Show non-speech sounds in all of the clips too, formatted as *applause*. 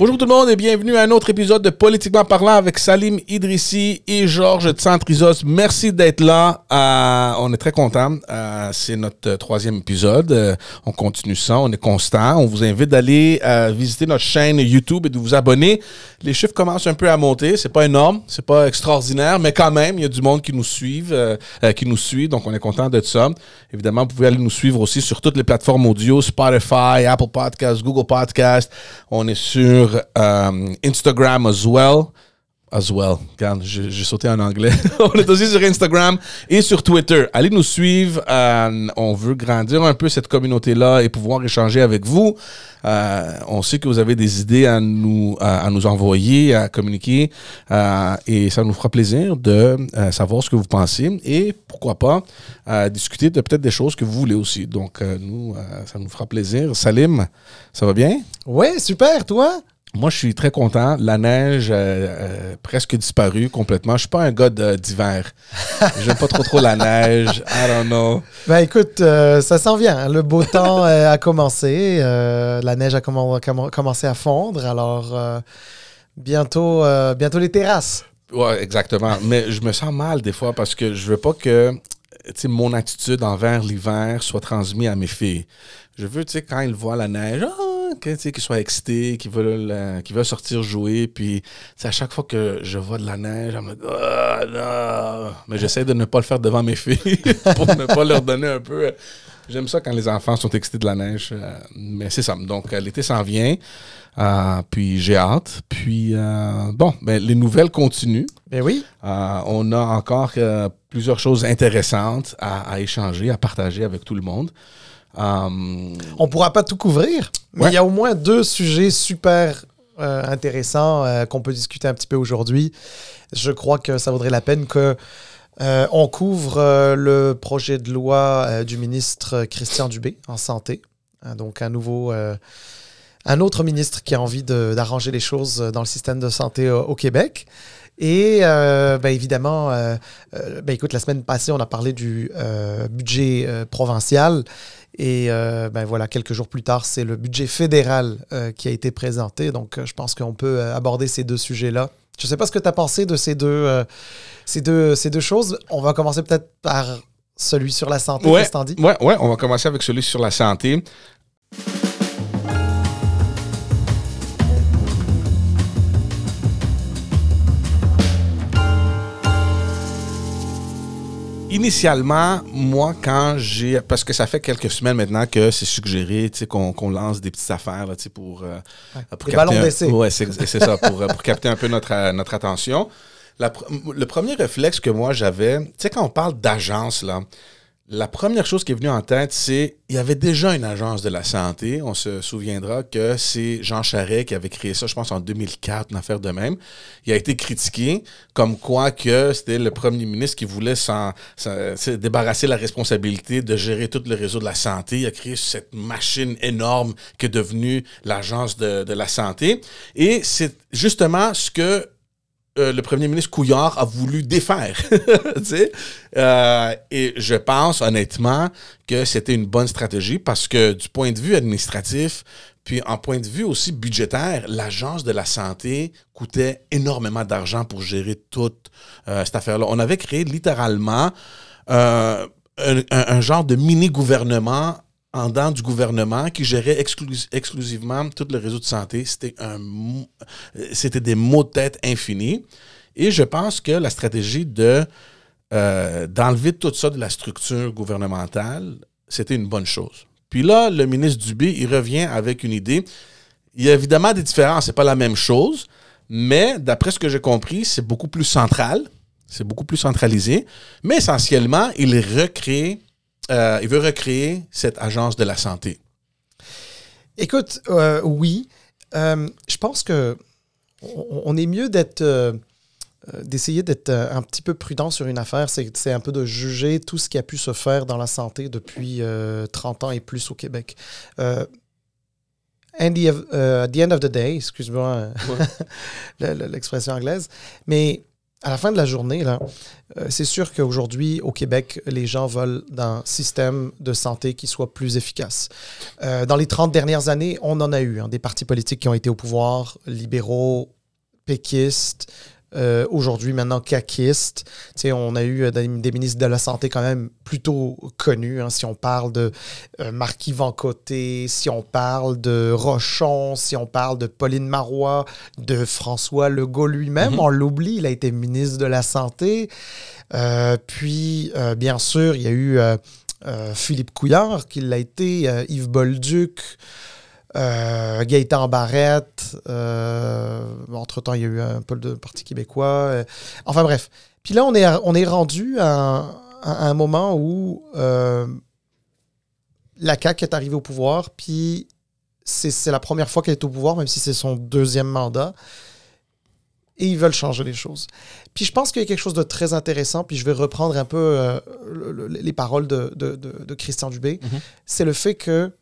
Bonjour tout le monde et bienvenue à un autre épisode de Politiquement parlant avec Salim Idrissi et Georges de Centrizos. Merci d'être là. Euh, on est très contents. Euh, c'est notre troisième épisode. Euh, on continue ça. On est constant. On vous invite d'aller visiter notre chaîne YouTube et de vous abonner. Les chiffres commencent un peu à monter. C'est pas énorme, c'est pas extraordinaire, mais quand même, il y a du monde qui nous suivent, qui nous suit. Donc, on est content de ça. Évidemment, vous pouvez aller nous suivre aussi sur toutes les plateformes audio, Spotify, Apple Podcasts, Google Podcasts. On est sur euh, Instagram as well. As well. Regarde, j'ai sauté en anglais. *laughs* on est aussi sur Instagram et sur Twitter. Allez nous suivre. Euh, on veut grandir un peu cette communauté-là et pouvoir échanger avec vous. Euh, on sait que vous avez des idées à nous, envoyer, à communiquer. et ça nous fera plaisir de savoir ce que vous pensez et pourquoi pas discuter de peut-être des choses que vous voulez aussi. Donc, nous, ça nous fera plaisir. Salim, ça va bien? Ouais, super, toi? Moi, je suis très content. La neige euh, euh, presque disparue complètement. Je suis pas un gars d'hiver. *laughs* J'aime pas trop trop la neige. I don't know. Ben écoute, euh, ça s'en vient. Le beau temps euh, a commencé. euh, la neige a commen- commen- commencé à fondre. Alors, bientôt, bientôt les terrasses. Ouais, exactement. Mais je me sens mal des fois parce que je veux pas que tu sais, mon attitude envers l'hiver soit transmise à mes filles. Je veux, tu sais, quand ils voient la neige, ah, que, qu'ils soient excités, qu'ils veulent, euh, qu'ils veulent sortir jouer. Puis, à chaque fois que je vois de la neige, je me dis, ah, non. Mais j'essaie de ne pas le faire devant mes filles *laughs* pour ne pas leur donner un peu. euh, J'aime ça quand les enfants sont excités de la neige. euh, mais c'est ça. Donc, euh, l'été s'en vient. Euh, puis, j'ai hâte. Puis, bon, ben, les nouvelles continuent. Ben oui. On a encore plusieurs choses intéressantes à, à échanger, à partager avec tout le monde. Euh, On pourra pas tout couvrir, mais Ouais. il y a au moins deux sujets super euh, intéressants euh, qu'on peut discuter un petit peu aujourd'hui. Je crois que ça vaudrait la peine que euh, on couvre euh, le projet de loi euh, du ministre Christian Dubé en santé. Donc un nouveau, un autre ministre qui a envie d'arranger les choses dans le système de santé au Québec. Et ben, évidemment, ben, écoute, la semaine passée, on a parlé du budget provincial. Et euh, ben voilà, quelques jours plus tard, c'est le budget fédéral euh, qui a été présenté. Donc, euh, je pense qu'on peut aborder ces deux sujets-là. Je ne sais pas ce que tu as pensé de ces deux, ces, deux, ces deux choses. On va commencer peut-être par celui sur la santé, Ouais. ouais, ouais, on va commencer avec celui sur la santé. Initialement, moi, quand j'ai. Parce que ça fait quelques semaines maintenant que c'est suggéré tu sais, qu'on lance des petites affaires là, tu sais, pour. euh, pour Des un-. Ouais, c'est ça, pour, euh, pour capter un peu notre, euh, notre attention. La le premier réflexe que moi j'avais, tu sais, quand on parle d'agence, là, la première chose qui est venue en tête, c'est il y avait déjà une agence de la santé. On se souviendra que c'est Jean Charest qui avait créé ça, je pense, en 2004, une affaire de même. Il a été critiqué comme quoi que c'était le premier ministre qui voulait s'en, s'en- se débarrasser la responsabilité de gérer tout le réseau de la santé. Il a créé cette machine énorme qui est devenue l'agence de, de la santé. Et c'est justement ce que euh, le premier ministre Couillard a voulu défaire. *laughs* Euh, et je pense honnêtement que c'était une bonne stratégie parce que du point de vue administratif, puis en point de vue aussi budgétaire, l'agence de la santé coûtait énormément d'argent pour gérer toute euh, cette affaire-là. On avait créé littéralement un genre de mini-gouvernement en dedans du gouvernement qui gérait exclus- exclusivement tout le réseau de santé. C'était des maux de tête infinis. Et je pense que la stratégie de euh, d'enlever tout ça de la structure gouvernementale, c'était une bonne chose. Puis là, le ministre Dubé, il revient avec une idée. Il y a évidemment des différences, c'est pas la même chose, mais d'après ce que j'ai compris, c'est beaucoup plus central, c'est beaucoup plus centralisé, mais essentiellement, il recrée, euh, il veut recréer cette agence de la santé. Écoute, euh, oui. Euh, je pense que on, on est mieux d'être. d'essayer d'être un petit peu prudent sur une affaire, c'est c'est un peu de juger tout ce qui a pu se faire dans la santé depuis euh, 30 ans et plus au Québec. Euh, and the, of- euh, at the end of the day, excuse-moi *laughs* le- le- l'expression anglaise, mais à la fin de la journée, euh, c'est sûr qu'aujourd'hui, au Québec, les gens veulent un système de santé qui soit plus efficace. Euh, dans les 30 dernières années, on en a eu hein, des partis politiques qui ont été au pouvoir, libéraux, péquistes, euh, aujourd'hui maintenant caquiste. on a eu euh, des, ministres de la Santé quand même plutôt connus. Hein, si on parle de euh, Marquis Vancoté, si on parle de Rochon, si on parle de Pauline Marois, de François Legault lui-même, mhm. on l'oublie, il a été ministre de la Santé. puis, bien sûr, il y a eu Philippe Couillard, qui l'a été, Yves Bolduc. Euh, Gaëtan Barrette. Euh, entre-temps, il y a eu un peu de Parti québécois. Euh, enfin bref. Puis là, on est, on est rendu à, un moment où la CAQ est arrivée au pouvoir, puis c'est la première fois qu'elle est au pouvoir, même si c'est son deuxième mandat. Et ils veulent changer les choses. Puis je pense qu'il y a quelque chose de très intéressant, puis je vais reprendre un peu les paroles de, de, Christian Dubé. Mm-hmm. C'est le fait que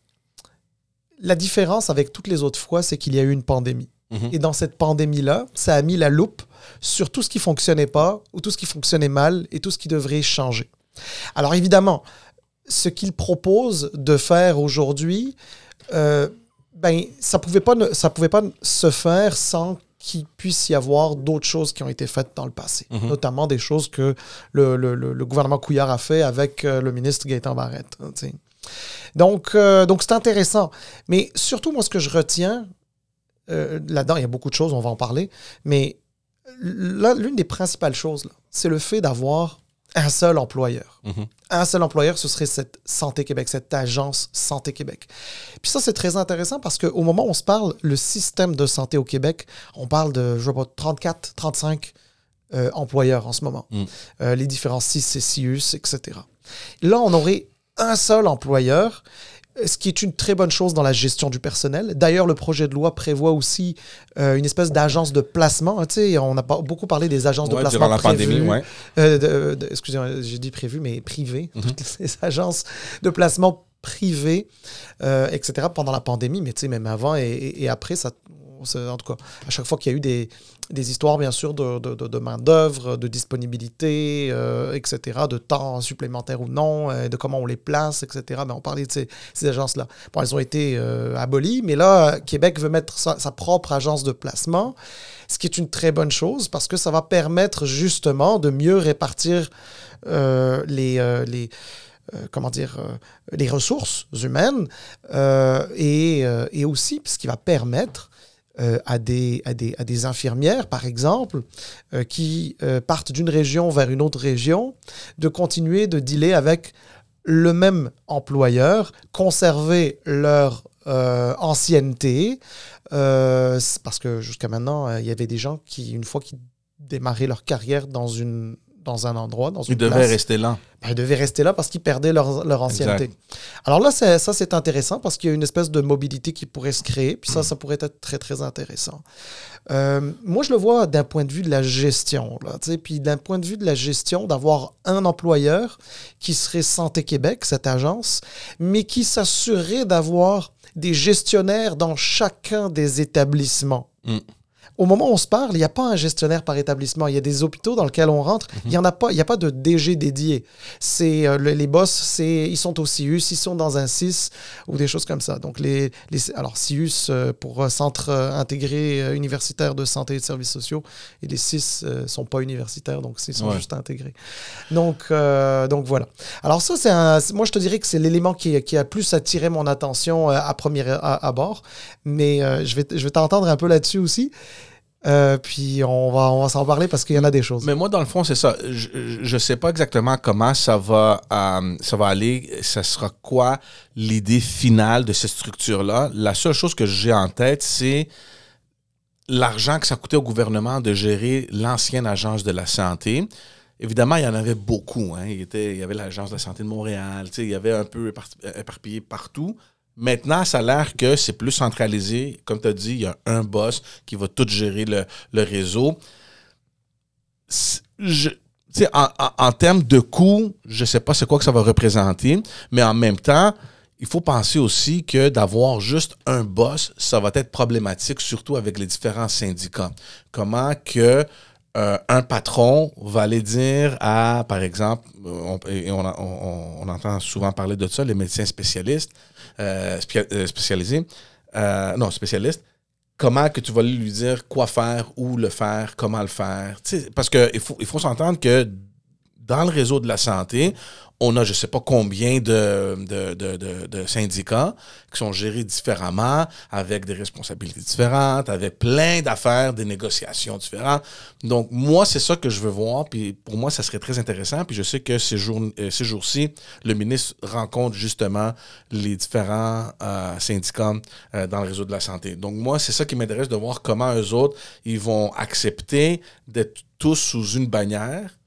la différence avec toutes les autres fois, c'est qu'il y a eu une pandémie. Mhm. Et dans cette pandémie-là, ça a mis la loupe sur tout ce qui fonctionnait pas ou tout ce qui fonctionnait mal et tout ce qui devrait changer. Alors évidemment, ce qu'il propose de faire aujourd'hui, euh, ben, ça pouvait pas ça pouvait pas se faire sans qu'il puisse y avoir d'autres choses qui ont été faites dans le passé, mhm. notamment des choses que le, gouvernement Couillard a fait avec euh, le ministre Gaëtan Barrette. Hein, donc, euh, donc c'est intéressant. Mais surtout, moi, ce que je retiens, euh, là-dedans, il y a beaucoup de choses, on va en parler, mais l'une des principales choses, c'est le fait d'avoir un seul employeur. Mhm. Un seul employeur, ce serait cette Santé Québec, cette agence Santé Québec. Puis ça, c'est très intéressant parce qu'au moment où on se parle, le système de santé au Québec, on parle de, je sais pas, 34, 35 euh, employeurs en ce moment. Mhm. les différents CIS, CIUS, etc. Là, on aurait un seul employeur ce qui est une très bonne chose dans la gestion du personnel. D'ailleurs, le projet de loi prévoit aussi euh, une espèce d'agence de placement. Hein, on a beaucoup parlé des agences de placement durant la pandémie, ouais. Euh, excusez-moi, j'ai dit prévu, mais privé. Mhm. Toutes ces agences de placement privées, euh, etc. pendant la pandémie, mais même avant et, après, ça, en tout cas, à chaque fois qu'il y a eu des, des histoires, bien sûr, de, de, main-d'œuvre, de disponibilité, euh, etc., de temps supplémentaire ou non, euh, de comment on les place, etc. Mais ben, on parlait de ces, ces agences-là. Bon, elles ont été abolies, mais là, Québec veut mettre sa, propre agence de placement, ce qui est une très bonne chose parce que ça va permettre justement de mieux répartir les. les comment dire, les ressources humaines et, et, aussi ce qui va permettre euh, à, des, à, des, à, des, infirmières, par exemple, euh, qui euh, partent d'une région vers une autre région, de continuer de dealer avec le même employeur, conserver leur ancienneté, parce que jusqu'à maintenant, il y avait des gens qui, une fois qu'ils démarraient leur carrière dans une dans un endroit, dans une Ils devaient rester là. Ben, ils devaient rester là parce qu'ils perdaient leur, leur ancienneté. Alors là, ça, c'est intéressant parce qu'il y a une espèce de mobilité qui pourrait se créer. Puis ça, ça pourrait être très, très intéressant. Euh, moi, je le vois d'un point de vue de la gestion. Là, puis d'un point de vue de la gestion, d'avoir un employeur qui serait Santé Québec, cette agence, mais qui s'assurerait d'avoir des gestionnaires dans chacun des établissements. Mm au moment où on se parle, il n'y a pas un gestionnaire par établissement. Il y a des hôpitaux dans lesquels on rentre. Il n'y en a pas. Il n'y a pas de DG dédié. C'est euh, les boss, c'est ils sont au CIUS, ils sont dans un CIS ou des choses comme ça. Donc les, les alors CIUS euh, pour euh, centre intégré universitaire de santé et de services sociaux et les CIS sont pas universitaires donc ils sont juste intégrés. Donc donc voilà. Alors ça c'est un moi je te dirais que c'est l'élément qui, qui, a plus attiré mon attention à premier abord, mais je vais je vais t'entendre un peu là-dessus aussi. Euh, puis on va, on va s'en parler parce qu'il y en a des choses. Mais moi, dans le fond, c'est ça. Je ne sais pas exactement comment ça va, euh, ça va aller. Ça sera quoi l'idée finale de cette structure-là? La seule chose que j'ai en tête, c'est l'argent que ça coûtait au gouvernement de gérer l'ancienne agence de la santé. Évidemment, il y en avait beaucoup. Hein. Il, y avait l'agence de la santé de Montréal. Il y avait un peu éparpillé partout. Maintenant, ça a l'air que c'est plus centralisé. Comme tu as dit, il y a un boss qui va tout gérer le, réseau. Je, en, en, termes de coûts, je ne sais pas c'est quoi que ça va représenter, mais en même temps, il faut penser aussi que d'avoir juste un boss, ça va être problématique, surtout avec les différents syndicats. Comment que euh, un patron va aller dire à, par exemple, on, on, on, entend souvent parler de ça, les médecins spécialistes, euh, euh spécialisés, euh, non, spécialistes, comment que tu vas lui dire quoi faire, où le faire, comment le faire. parce qu'il faut, il faut s'entendre que dans le réseau de la santé, on a je ne sais pas combien de, de, de, de, syndicats qui sont gérés différemment, avec des responsabilités différentes, avec plein d'affaires, des négociations différentes. Donc, moi, c'est ça que je veux voir. Puis pour moi, ça serait très intéressant. Puis je sais que ces, jours, euh, ces jours-ci, le ministre rencontre justement les différents euh, syndicats euh, dans le réseau de la santé. Donc, moi, c'est ça qui m'intéresse de voir comment eux autres, ils vont accepter d'être tous sous une bannière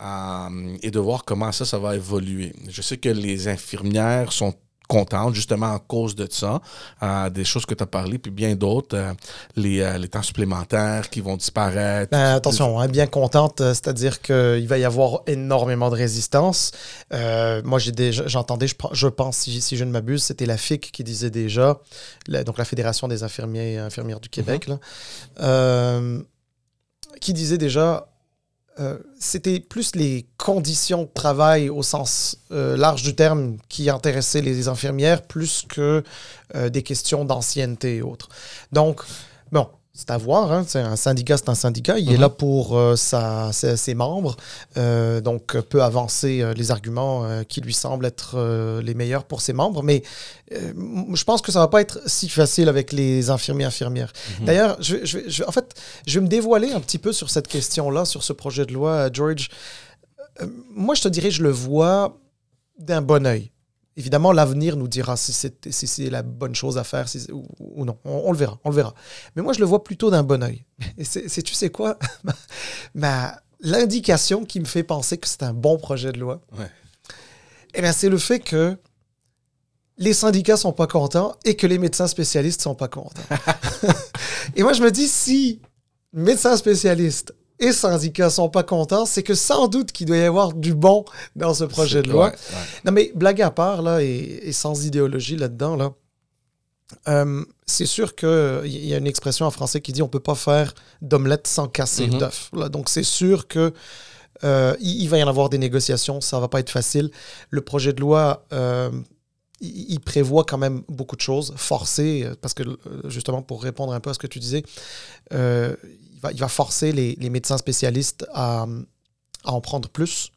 euh, et de voir comment ça, ça va évoluer. Je sais que les infirmières sont contentes justement en cause de ça, euh, des choses que tu as parlé, puis bien d'autres, euh, les, les, temps supplémentaires qui vont disparaître. Ben, attention, hein, bien contente, c'est-à-dire qu'il va y avoir énormément de résistance. moi, j'entendais, je, je, pense, si, si je ne m'abuse, c'était la FIC qui disait déjà, donc la Fédération des infirmiers et infirmières du Québec, mm-hmm. qui disait déjà euh, c'était plus les conditions de travail au sens euh, large du terme qui intéressaient les infirmières plus que euh, des questions d'ancienneté et autres. Donc, bon, c'est à voir. Hein. C'est un syndicat, c'est un syndicat. Il est mhm. là pour euh, sa, ses, membres. Euh, donc, peut avancer euh, les arguments qui lui semblent être les meilleurs pour ses membres. Mais je pense que ça va pas être si facile avec les infirmiers infirmières. Mhm. D'ailleurs, je, je, en fait, je vais me dévoiler un petit peu sur cette question-là, sur ce projet de loi, George. moi, je te dirais, je le vois d'un bon oeil. Évidemment, l'avenir nous dira si c'est la bonne chose à faire ou, non. On, le verra, on le verra. Mais moi, je le vois plutôt d'un bon oeil. *laughs* Et c'est, tu sais quoi? *laughs* Ma, l'indication qui me fait penser que c'est un bon projet de loi, ouais. eh c'est le fait que les syndicats sont pas contents et que les médecins spécialistes sont pas contents. *laughs* et moi, je me dis, si médecins spécialistes et syndicats sont pas contents, c'est que sans doute qu'il doit y avoir du bon dans ce projet de loi. Non, mais blague à part, là, et, sans idéologie là-dedans, là, euh, c'est sûr qu'il y a une expression en français qui dit on peut pas faire d'omelette sans casser mm d'œuf. Donc, c'est sûr que euh, il, va y en avoir des négociations, ça va pas être facile. Le projet de loi, euh, il, prévoit quand même beaucoup de choses, forcées, parce que justement, pour répondre un peu à ce que tu disais, il va forcer les, médecins spécialistes à, en prendre plus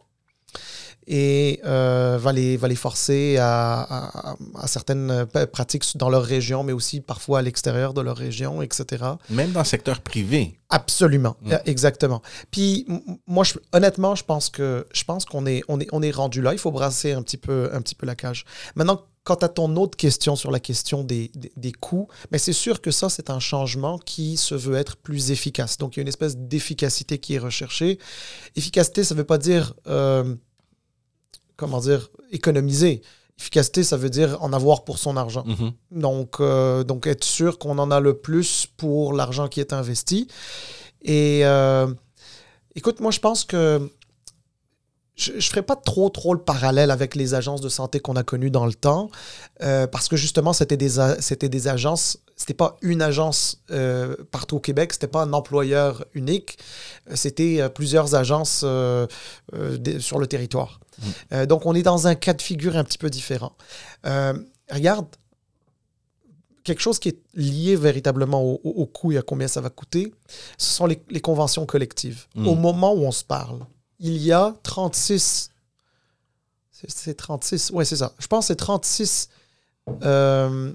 et euh, va, les, va les forcer à, certaines pratiques dans leur région, mais aussi parfois à l'extérieur de leur région, etc. Même dans le secteur privé. Absolument, mm. exactement. Puis moi, je, honnêtement, je pense que je pense qu'on est, on est, on est rendu là. Il faut brasser un petit peu, un petit peu la cage. Maintenant, Quant à ton autre question sur la question des, des, coûts, mais c'est sûr que ça, c'est un changement qui se veut être plus efficace. Donc, il y a une espèce d'efficacité qui est recherchée. Efficacité, ça ne veut pas dire, euh, comment dire, économiser. Efficacité, ça veut dire en avoir pour son argent. Mm-hmm. Donc, euh, donc, être sûr qu'on en a le plus pour l'argent qui est investi. Et euh, écoute, moi, je pense que je ne ferai pas trop, trop le parallèle avec les agences de santé qu'on a connues dans le temps, euh, parce que justement, c'était des, c'était des agences, c'était pas une agence euh, partout au Québec, c'était pas un employeur unique, c'était euh, plusieurs agences sur le territoire. Mmh. donc, on est dans un cas de figure un petit peu différent. regarde, quelque chose qui est lié véritablement au, coût et à combien ça va coûter, ce sont les, conventions collectives. Mmh. Au moment où on se parle, il y a 36. C'est 36. Ouais, c'est ça. Je pense que c'est 36. Euh,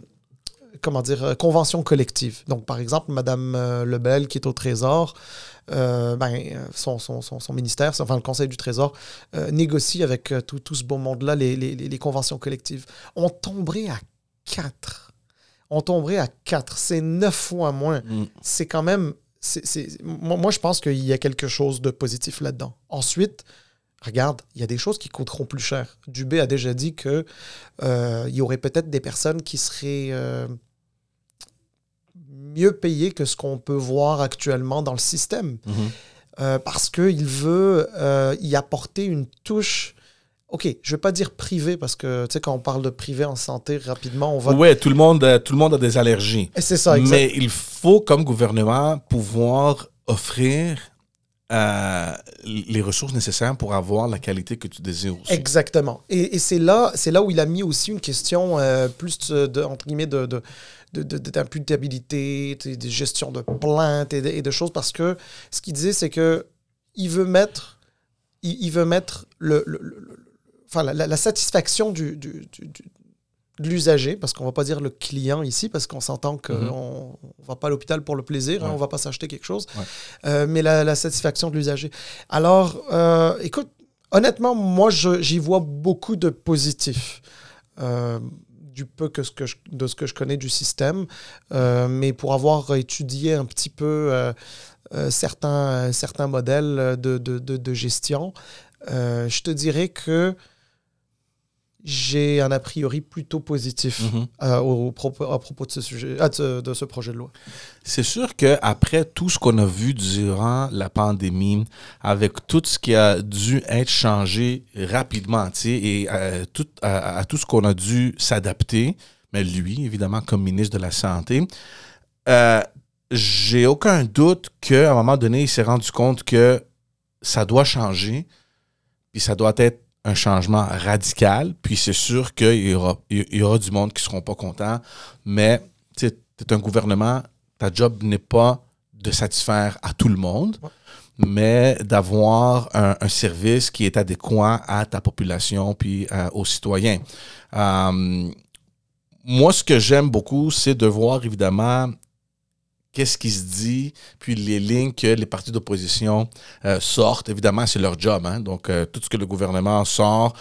comment dire, euh, conventions collectives. Donc, par exemple, Mme euh, Lebel, qui est au Trésor, ben, son, son, ministère, enfin le Conseil du Trésor, négocie avec tout, tout, ce beau monde-là les, les, les, conventions collectives. On tomberait à 4. On tomberait à 4. C'est 9 fois moins. Mm. C'est quand même moi, je pense qu'il y a quelque chose de positif là-dedans. Ensuite, regarde, il y a des choses qui coûteront plus cher. Dubé a déjà dit qu'il euh, y aurait peut-être des personnes qui seraient euh, mieux payées que ce qu'on peut voir actuellement dans le système. Mm-hmm. Euh, parce qu'il veut y apporter une touche OK, je ne vais pas dire privé parce que, tu sais, quand on parle de privé en santé, rapidement, on va... Oui, tout le monde, euh, tout le monde a des allergies. C'est ça, exactement. Mais il faut, comme gouvernement, pouvoir offrir euh, les ressources nécessaires pour avoir la qualité que tu désires aussi. Exactement. Et, et c'est là, c'est là où il a mis aussi une question euh, plus de, entre guillemets de, de d'imputabilité, de, de, gestion de plaintes et de, et de, choses, parce que ce qu'il disait, c'est que il veut mettre, il, il veut mettre le, le, le enfin, la, la, satisfaction du, du, du, de l'usager, parce qu'on va pas dire le client ici, parce qu'on s'entend qu'on mm -hmm. ne va pas à l'hôpital pour le plaisir, ouais. hein, on va pas s'acheter quelque chose, ouais. euh, mais la, la, satisfaction de l'usager. Alors, euh, écoute, honnêtement, moi, j'y vois beaucoup de positifs. Euh, du peu que ce que je, de ce que je connais du système, mais pour avoir étudié un petit peu certains, certains modèles de, de, de, de gestion, je te dirais que j'ai un a priori plutôt positif mm -hmm. euh, au, propos, à propos de ce sujet, de, de, ce projet de loi. C'est sûr qu'après tout ce qu'on a vu durant la pandémie, avec tout ce qui a dû être changé rapidement, et euh, tout, à, à, tout ce qu'on a dû s'adapter, mais lui, évidemment, comme ministre de la Santé, euh, j'ai aucun doute qu'à un moment donné, il s'est rendu compte que ça doit changer, puis ça doit être un changement radical, puis c'est sûr qu'il y aura, il y aura du monde qui ne seront pas contents, mais tu es un gouvernement, ta job n'est pas de satisfaire à tout le monde, mais d'avoir un, un, service qui est adéquat à ta population puis euh, aux citoyens. Euh, moi, ce que j'aime beaucoup, c'est de voir évidemment qu'est-ce qui se dit, puis les lignes que les partis d'opposition euh, sortent. Évidemment, c'est leur job. Hein? Donc, euh, tout ce que le gouvernement sort,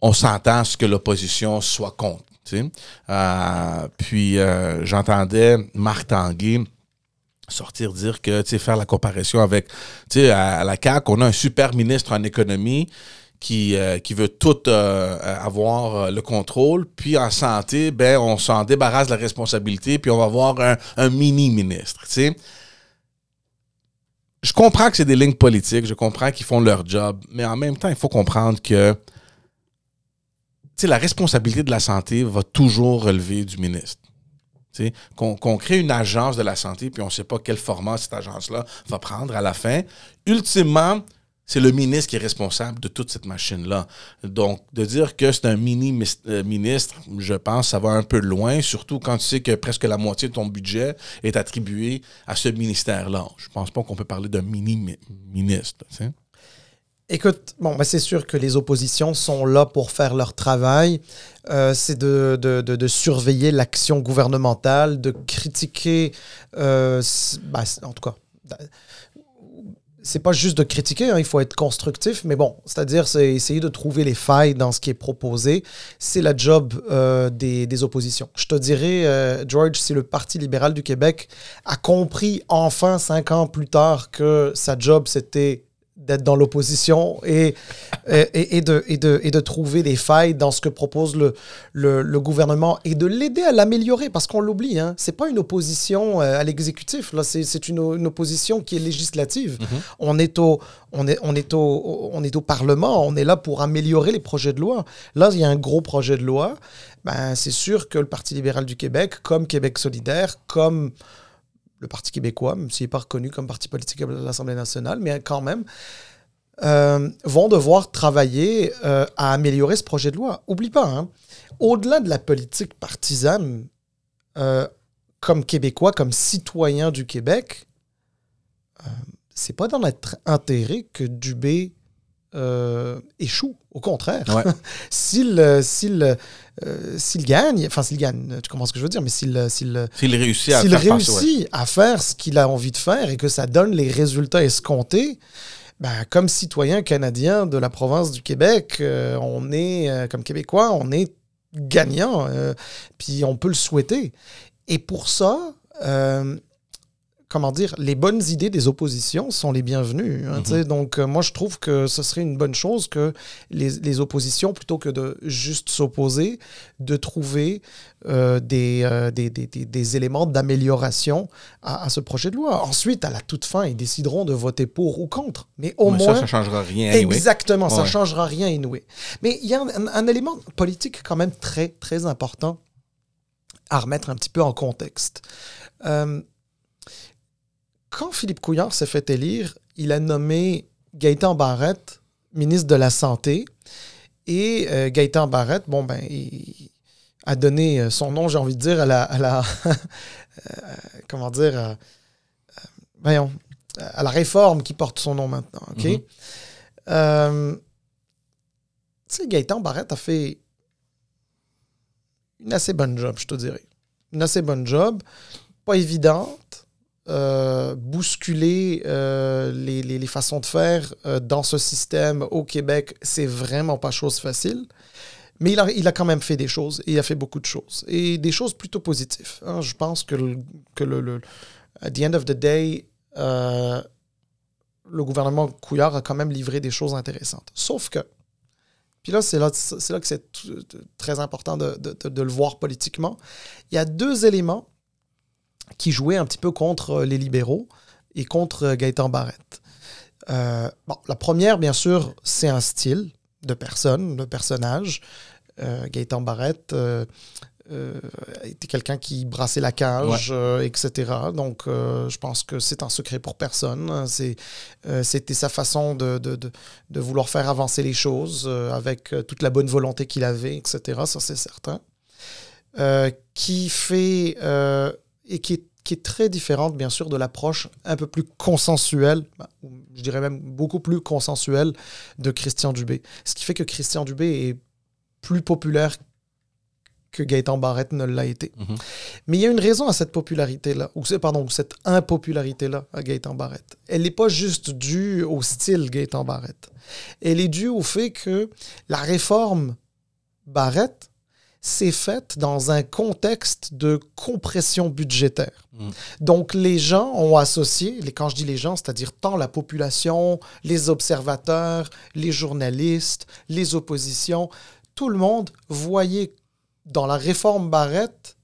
on s'entend à ce que l'opposition soit contre. Euh, puis, j'entendais Marc Tanguay sortir dire que, faire la comparaison avec, à, à la CAQ, on a un super ministre en économie, qui, euh, qui veut tout euh, avoir euh, le contrôle. Puis en santé, ben, on s'en débarrasse de la responsabilité, puis on va avoir un, mini-ministre. Je comprends que c'est des lignes politiques, je comprends qu'ils font leur job, mais en même temps, il faut comprendre que la responsabilité de la santé va toujours relever du ministre. Qu'on qu crée une agence de la santé, puis on ne sait pas quel format cette agence-là va prendre à la fin. Ultimement, c'est le ministre qui est responsable de toute cette machine-là. Donc, de dire que c'est un mini-ministre, je pense, ça va un peu loin, surtout quand tu sais que presque la moitié de ton budget est attribué à ce ministère-là. Je pense pas qu'on peut parler d'un mini-ministre. Écoute, bon, ben c'est sûr que les oppositions sont là pour faire leur travail. Euh, c'est de, surveiller l'action gouvernementale, de critiquer, euh, ben, en tout cas c'est pas juste de critiquer, hein, il faut être constructif, mais bon, c'est-à-dire c'est essayer de trouver les failles dans ce qui est proposé. C'est la job euh, des, des, oppositions. Je te dirais, euh, George, si le Parti libéral du Québec a compris enfin cinq ans plus tard que sa job c'était d'être dans l'opposition et, et, et, de, et, de, et de trouver des failles dans ce que propose le, le, le gouvernement et de l'aider à l'améliorer parce qu'on l'oublie. Hein. Ce n'est pas une opposition euh, à l'exécutif, là, c'est une, une, opposition qui est législative. -hmm. on, est au, on, est, on, est au, on est au Parlement, on est là pour améliorer les projets de loi. Là, il y a un gros projet de loi. Ben, c'est sûr que le Parti libéral du Québec, comme Québec solidaire, comme le Parti québécois, même s'il n'est pas reconnu comme parti politique de l'Assemblée nationale, mais quand même, euh, vont devoir travailler euh, à améliorer ce projet de loi. Oublie pas, hein, au-delà de la politique partisane, euh, comme Québécois, comme citoyen du Québec, c'est pas dans notre intérêt que Dubé euh, échoue. Au contraire. Ouais. *laughs* s'il s'il euh, s'il gagne, enfin s'il gagne, tu comprends ce que je veux dire, mais s'il s'il s'il réussit, à, faire réussit à faire ce qu'il a envie de faire et que ça donne les résultats escomptés, ben, comme citoyen canadien de la province du Québec, euh, on est, euh, comme Québécois, on est gagnant, euh, puis on peut le souhaiter. Et pour ça, comment dire, les bonnes idées des oppositions sont les bienvenues. Hein, mm -hmm. Donc, euh, moi, je trouve que ce serait une bonne chose que les, les oppositions, plutôt que de juste s'opposer, de trouver euh, des, euh, des, des, des, éléments d'amélioration à, à, ce projet de loi. Ensuite, à la toute fin, ils décideront de voter pour ou contre. Mais au Mais moins. Ça, ça changera rien. Exactement, anyway. ça ouais. changera rien, anyway. Mais il y a un, un élément politique quand même très, très important à remettre un petit peu en contexte. Euh, quand Philippe Couillard s'est fait élire, il a nommé Gaëtan Barrette ministre de la Santé. Et euh, Gaëtan Barrette, bon, ben, il a donné euh, son nom, j'ai envie de dire, à la. À la *laughs* comment dire voyons, à la réforme qui porte son nom maintenant. OK? Mm-hmm. tu sais, Gaëtan Barrette a fait une assez bonne job, je te dirais. Une assez bonne job. Pas évidente. Euh, bousculer euh, les, façons de faire euh, dans ce système au Québec, c'est vraiment pas chose facile. Mais il a, quand même fait des choses et il a fait beaucoup de choses. Et des choses plutôt positives. Hein. Je pense que, le, que le, le, at the end of the day, le gouvernement Couillard a quand même livré des choses intéressantes. Sauf que, puis là, c'est là, que c'est très important de, le voir politiquement, il y a deux éléments qui jouait un petit peu contre les libéraux et contre Gaëtan Barrette. Euh, bon, la première, bien sûr, c'est un style de personne, de personnage. Euh, Gaëtan Barrette euh, était quelqu'un qui brassait la cage, etc. Donc, je pense que c'est un secret pour personne. C'était sa façon de, de, de, de, vouloir faire avancer les choses avec toute la bonne volonté qu'il avait, etc. Ça, c'est certain. qui fait et qui est, qui est très différente, bien sûr, de l'approche un peu plus consensuelle, bah, je dirais même beaucoup plus consensuelle de Christian Dubé. Ce qui fait que Christian Dubé est plus populaire que Gaëtan Barrette ne l'a été. Mhm. Mais il y a une raison à cette popularité-là, ou pardon, cette impopularité-là à Gaëtan Barrette. Elle n'est pas juste due au style Gaëtan Barrette. Elle est due au fait que la réforme Barrette c'est fait dans un contexte de compression budgétaire. Mm. Donc les gens ont associé, les, quand je dis les gens, c'est-à-dire tant la population, les observateurs, les journalistes, les oppositions, tout le monde voyait dans la réforme Barrette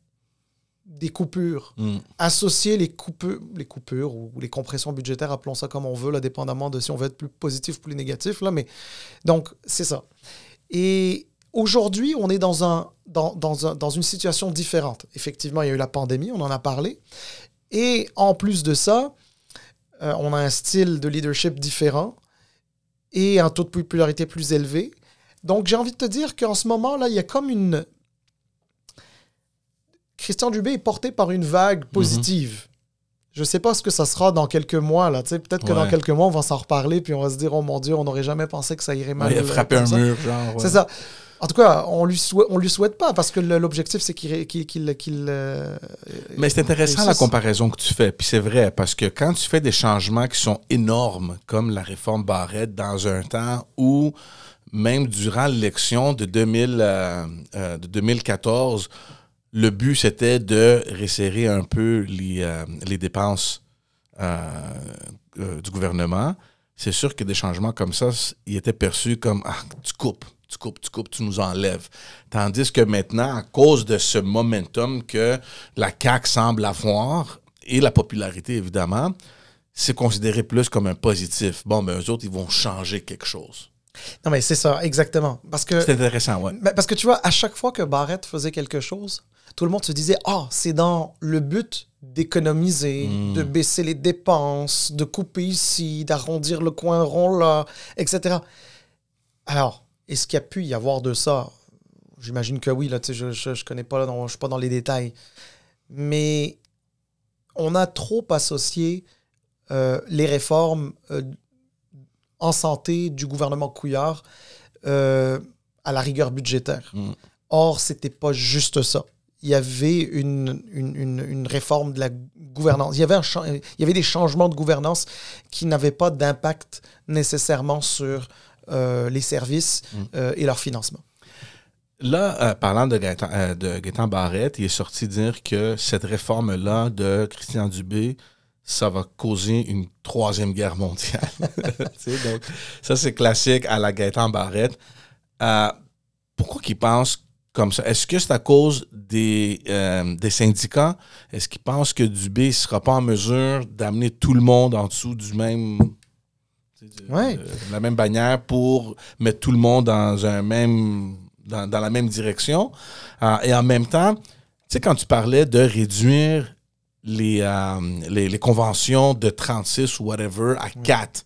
des coupures. Mm. Associer les coupures, les coupures ou les compressions budgétaires, appelons ça comme on veut, là, dépendamment de si on veut être plus positif ou plus négatif. Là, mais, donc, c'est ça. Et Aujourd'hui, on est dans, un, dans, dans, une situation différente. Effectivement, il y a eu la pandémie, on en a parlé. Et en plus de ça, euh, on a un style de leadership différent et un taux de popularité plus élevé. Donc, j'ai envie de te dire qu'en ce moment-là, il y a comme une... Christian Dubé est porté par une vague mhm. positive. Je ne sais pas ce que ça sera dans quelques mois. là. Peut-être que dans quelques mois, on va s'en reparler puis on va se dire, oh mon Dieu, on n'aurait jamais pensé que ça irait mal. il a frappé un mur, genre. C'est ça. En tout cas, on lui on lui souhaite pas parce que l'objectif c'est qu'il qu'il euh, Mais c'est intéressant la comparaison que tu fais, puis c'est vrai parce que quand tu fais des changements qui sont énormes comme la réforme Barrette dans un temps où même durant l'élection de, 2000, euh, euh, de 2014, le but c'était de resserrer un peu les, les dépenses du gouvernement. C'est sûr que des changements comme ça, ils étaient perçus comme ah, tu coupes tu coupes, tu coupes, tu nous enlèves. Tandis que maintenant, à cause de ce momentum que la CAQ semble avoir, et la popularité évidemment, c'est considéré plus comme un positif. Bon, mais ben, eux autres, ils vont changer quelque chose. Non, mais c'est ça, exactement. Parce que. C'est intéressant, ouais. Parce que tu vois, à chaque fois que Barrett faisait quelque chose, tout le monde se disait Ah, oh, c'est dans le but d'économiser, hmm. de baisser les dépenses, de couper ici, d'arrondir le coin rond là, etc. Alors, est-ce qu'il y a pu y avoir de ça? J'imagine que oui, là, je ne connais pas, là, je ne suis pas dans les détails. Mais on a trop associé euh, les réformes euh, en santé du gouvernement Couillard euh, à la rigueur budgétaire. Mm. Or, ce n'était pas juste ça. Il y avait une, une, une, réforme de la gouvernance. Il y, avait un, il y avait des changements de gouvernance qui n'avaient pas d'impact nécessairement sur les services mm. euh, et leur financement. Là, euh, parlant de Gaëtan, de Barrette, il est sorti dire que cette réforme-là de Christian Dubé, ça va causer une troisième guerre mondiale. *laughs* donc, ça, c'est classique à la Gaëtan Barrette. pourquoi qu'il pense comme ça? Est-ce que c'est à cause des, des syndicats? Est-ce qu'il pense que Dubé ne sera pas en mesure d'amener tout le monde en dessous du même ouais. la même bannière pour mettre tout le monde dans un même dans, la même direction. Euh, et en même temps, tu sais, quand tu parlais de réduire les, euh, les, les conventions de 36 ou whatever à 4.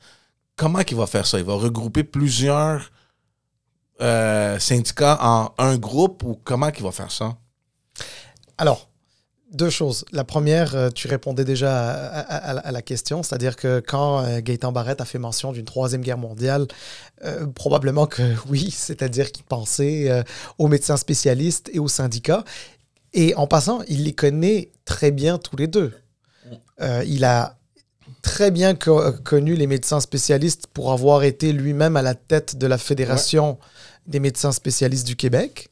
Comment il va faire ça? Il va regrouper plusieurs euh, syndicats en un groupe ou comment il va faire ça? Alors, deux choses. La première, euh, tu répondais déjà à, à- à la question, c'est-à-dire que quand euh, Gaëtan Barrette a fait mention d'une troisième guerre mondiale, euh, probablement que *laughs* oui, c'est-à-dire qu'il pensait euh, aux médecins spécialistes et aux syndicats. Et en passant, il les connaît très bien tous les deux. Euh, il a très bien co- connu les médecins spécialistes pour avoir été lui-même à la tête de la Fédération des médecins spécialistes du Québec.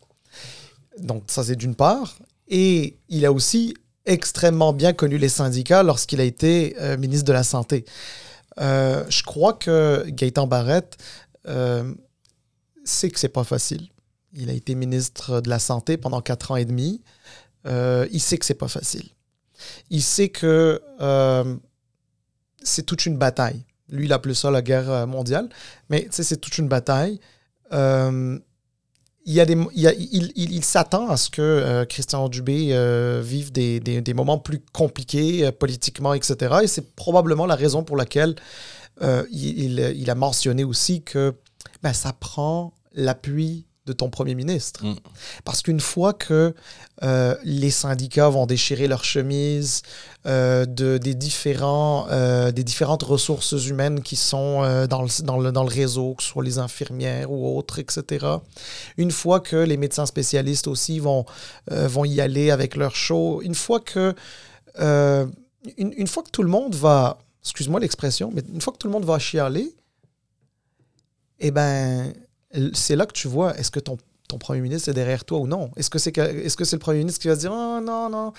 Donc ça, c'est d'une part. Et il a aussi extrêmement bien connu les syndicats lorsqu'il a été euh, ministre de la Santé. Euh, je crois que Gaëtan Barrette euh, sait que c'est pas facile. Il a été ministre de la Santé pendant quatre ans et demi. Il sait que c'est pas facile. Il sait que c'est toute une bataille. Lui, il appelait ça la guerre mondiale, mais c'est toute une bataille. Il, y a il, il- il- s'attend à ce que euh, Christian Dubé euh, vive des, des- des moments plus compliqués euh, politiquement, etc. Et c'est probablement la raison pour laquelle il a mentionné aussi que ben, ça prend l'appui de ton premier ministre. Mm. Parce qu'une fois que euh, les syndicats vont déchirer leurs chemises euh, de, des, différents, euh, des différentes ressources humaines qui sont dans, le, dans, le, dans le réseau, que ce soit les infirmières ou autres, etc. Une fois que les médecins spécialistes aussi vont, vont y aller avec leur show, une fois que, une, une fois que tout le monde va, excuse-moi l'expression, mais une fois que tout le monde va chialer, eh ben, c'est là que tu vois, est-ce que ton, ton premier ministre est derrière toi ou non? Est-ce que c'est que c'est le premier ministre qui va se dire, oh non, non,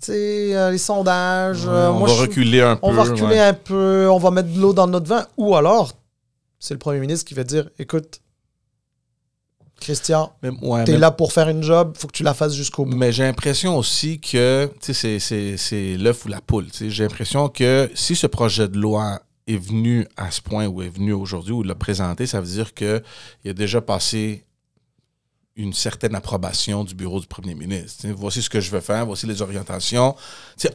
c'est les sondages, Ouais, euh, on moi, va je reculer un peu. on va reculer ouais. un peu, on va mettre de l'eau dans notre vin. Ou alors, c'est le premier ministre qui va dire écoute, Christian, t'es mais- là pour faire une job, faut que tu la fasses jusqu'au bout. Mais j'ai l'impression aussi que tu sais, c'est- l'œuf ou la poule. tu sais. J'ai l'impression que si ce projet de loi est venu à ce point où est venu aujourd'hui, ou l'a présenté, ça veut dire qu'il a déjà passé une certaine approbation du bureau du premier ministre. Voici ce que je veux faire, voici les orientations.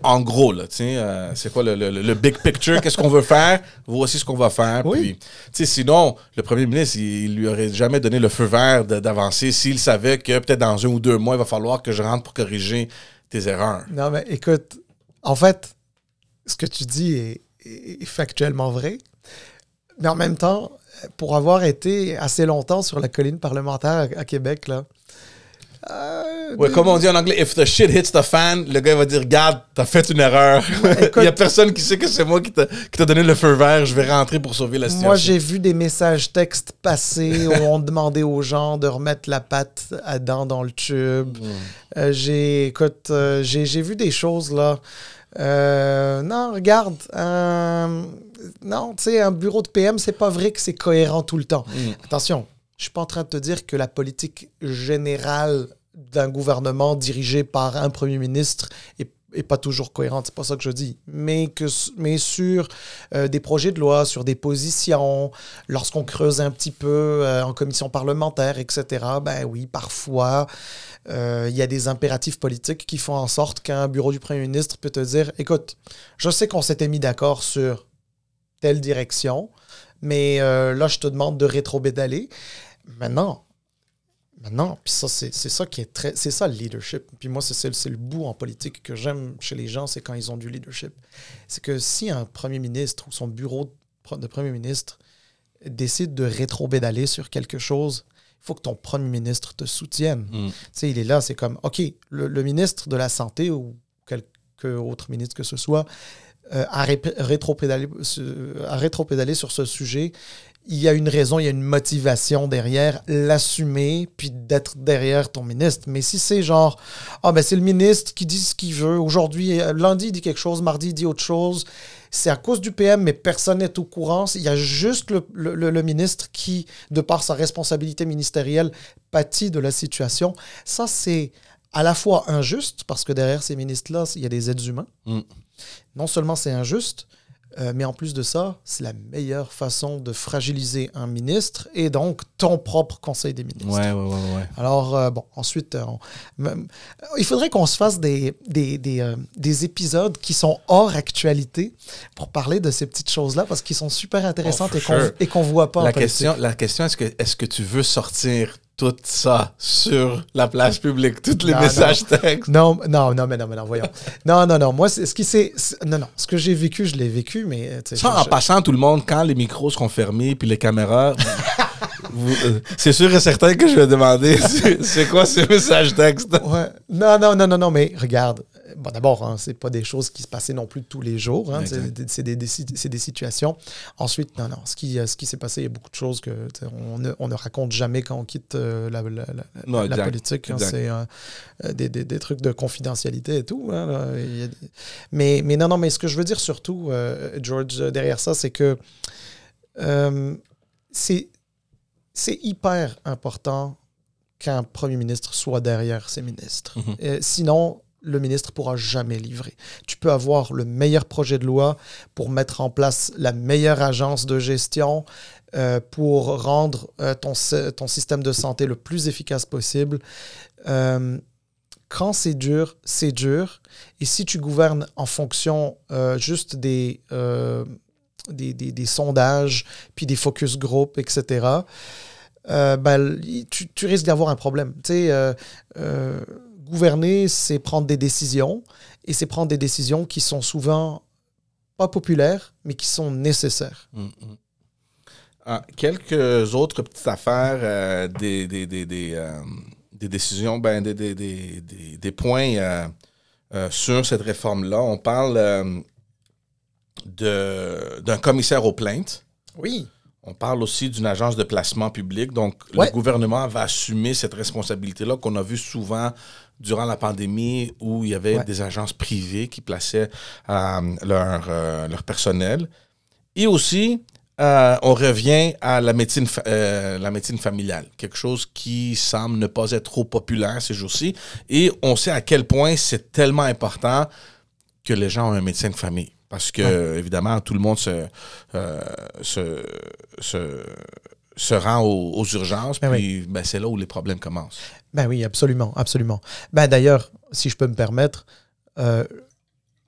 En gros, là, euh, c'est quoi le, le- le big picture, qu'est-ce qu'on veut faire, voici ce qu'on va faire. Oui. Puis, sinon, le premier ministre, il, il lui aurait jamais donné le feu vert d'avancer s'il savait que peut-être dans un ou deux mois, il va falloir que je rentre pour corriger tes erreurs. Non, mais écoute, en fait, ce que tu dis est, est- factuellement vrai. Mais en même temps, pour avoir été assez longtemps sur la colline parlementaire à, à Québec, là. euh, Ouais, comme on dit en anglais, if the shit hits the fan, le gars va dire, regarde, t'as fait une erreur. *laughs* écoute- il y a personne qui sait que c'est moi qui t'a donné le feu vert, je vais rentrer pour sauver la situation. Moi, j'ai vu des messages textes passer où on *laughs* demandait aux gens de remettre la pâte à dents dans le tube. Euh, j'ai, écoute, euh, j'ai, j'ai vu des choses là. Euh, non, regarde. euh, non, tu sais, un bureau de PM, c'est pas vrai que c'est cohérent tout le temps. Mm. Attention, je suis pas en train de te dire que la politique générale d'un gouvernement dirigé par un premier ministre est, est pas toujours cohérente. C'est pas ça que je dis. Mais, que, mais sur euh, des projets de loi, sur des positions, lorsqu'on creuse un petit peu euh, en commission parlementaire, etc., ben oui, parfois, euh, il y a des impératifs politiques qui font en sorte qu'un bureau du premier ministre peut te dire écoute, je sais qu'on s'était mis d'accord sur telle direction, mais là, je te demande de rétro-pédaler. Maintenant, maintenant, puis ça, c'est ça qui est très. C'est ça le leadership. Puis moi, c'est le bout en politique que j'aime chez les gens, c'est quand ils ont du leadership. C'est que si un premier ministre ou son bureau de pre- de premier ministre décide de rétro-pédaler sur quelque chose, il faut que ton premier ministre te soutienne. Mm. Tu sais, il est là, c'est comme, OK, le, le ministre de la Santé ou quelque autre ministre que ce soit euh, a, ré- rétro-pédalé, a rétro-pédalé sur ce sujet. Il y a une raison, il y a une motivation derrière, l'assumer, puis d'être derrière ton ministre. Mais si c'est genre, ah ben c'est le ministre qui dit ce qu'il veut, aujourd'hui, euh, lundi il dit quelque chose, mardi il dit autre chose, c'est à cause du PM, mais personne n'est au courant. Il y a juste le, le- le- le ministre qui, de par sa responsabilité ministérielle, pâtit de la situation. Ça, c'est à la fois injuste, parce que derrière ces ministres-là, il y a des êtres humains. Mm. Non seulement c'est injuste, Euh, mais en plus de ça, c'est la meilleure façon de fragiliser un ministre et donc ton propre conseil des ministres. Ouais, ouais, ouais. ouais. Alors, euh, bon, ensuite, euh, on- il faudrait qu'on se fasse des, des, des, euh, des épisodes qui sont hors actualité pour parler de ces petites choses-là parce qu'ils sont super intéressantes Oh, et for qu'on sure. et qu'on voit pas en La politique. question, la question est-ce que, est que tu veux sortir tout ça sur la place publique, tous les Non, messages textes? Non, non, non, mais non, mais non, voyons. non, non, non. Moi, ce qui c'est. Non, non. Ce que j'ai vécu, je l'ai vécu, mais. euh, Ça, je- en je- passant, tout le monde, quand les micros seront fermés puis les caméras, *laughs* euh, c'est sûr et certain que je vais demander *laughs* c'est quoi ces messages textes? Ouais. Non, non, non, non, non, mais regarde. Bon, d'abord, hein, c'est pas des choses qui se passaient non plus tous les jours. hein, c'est des, des- des situations. Ensuite, non, non. Ce qui, euh, ce qui s'est passé, il y a beaucoup de choses que on ne, on ne raconte jamais quand on quitte euh, la, la- la- Non, la exact, politique. hein, c'est euh, des, des- trucs de confidentialité et tout. hein, là, mais, mais non, non, mais ce que je veux dire surtout, euh, George, derrière ça, c'est que c'est hyper important qu'un premier ministre soit derrière ses ministres. Mhm. Euh, sinon, le ministre pourra jamais livrer. Tu peux avoir le meilleur projet de loi pour mettre en place la meilleure agence de gestion, euh, pour rendre euh, ton, ton système de santé le plus efficace possible. Euh, quand c'est dur, c'est dur. Et si tu gouvernes en fonction juste des, des, sondages, puis des focus group, etc., ben, tu, tu risques d'avoir un problème. Tu sais, gouverner, c'est prendre des décisions, et c'est prendre des décisions qui sont souvent pas populaires, mais qui sont nécessaires. Mm, mm. Ah, quelques autres petites affaires, euh, des, des, des, des, euh, des décisions, ben, des, points euh, sur cette réforme-là. On parle d'un commissaire aux plaintes. Oui. On parle aussi d'une agence de placement public. Donc, Ouais. le gouvernement va assumer cette responsabilité-là qu'on a vu souvent durant la pandémie où il y avait Ouais. des agences privées qui plaçaient euh, leur, euh, leur personnel. Et aussi, euh, on revient à la médecine, la médecine familiale, quelque chose qui semble ne pas être trop populaire ces jours-ci. Et on sait à quel point c'est tellement important que les gens ont un médecin de famille. Parce que, évidemment, tout le monde se, se, se, se rend aux, aux urgences, Ben puis ben, c'est là où les problèmes commencent. Ben oui, absolument, absolument. Ben d'ailleurs, si je peux me permettre, euh,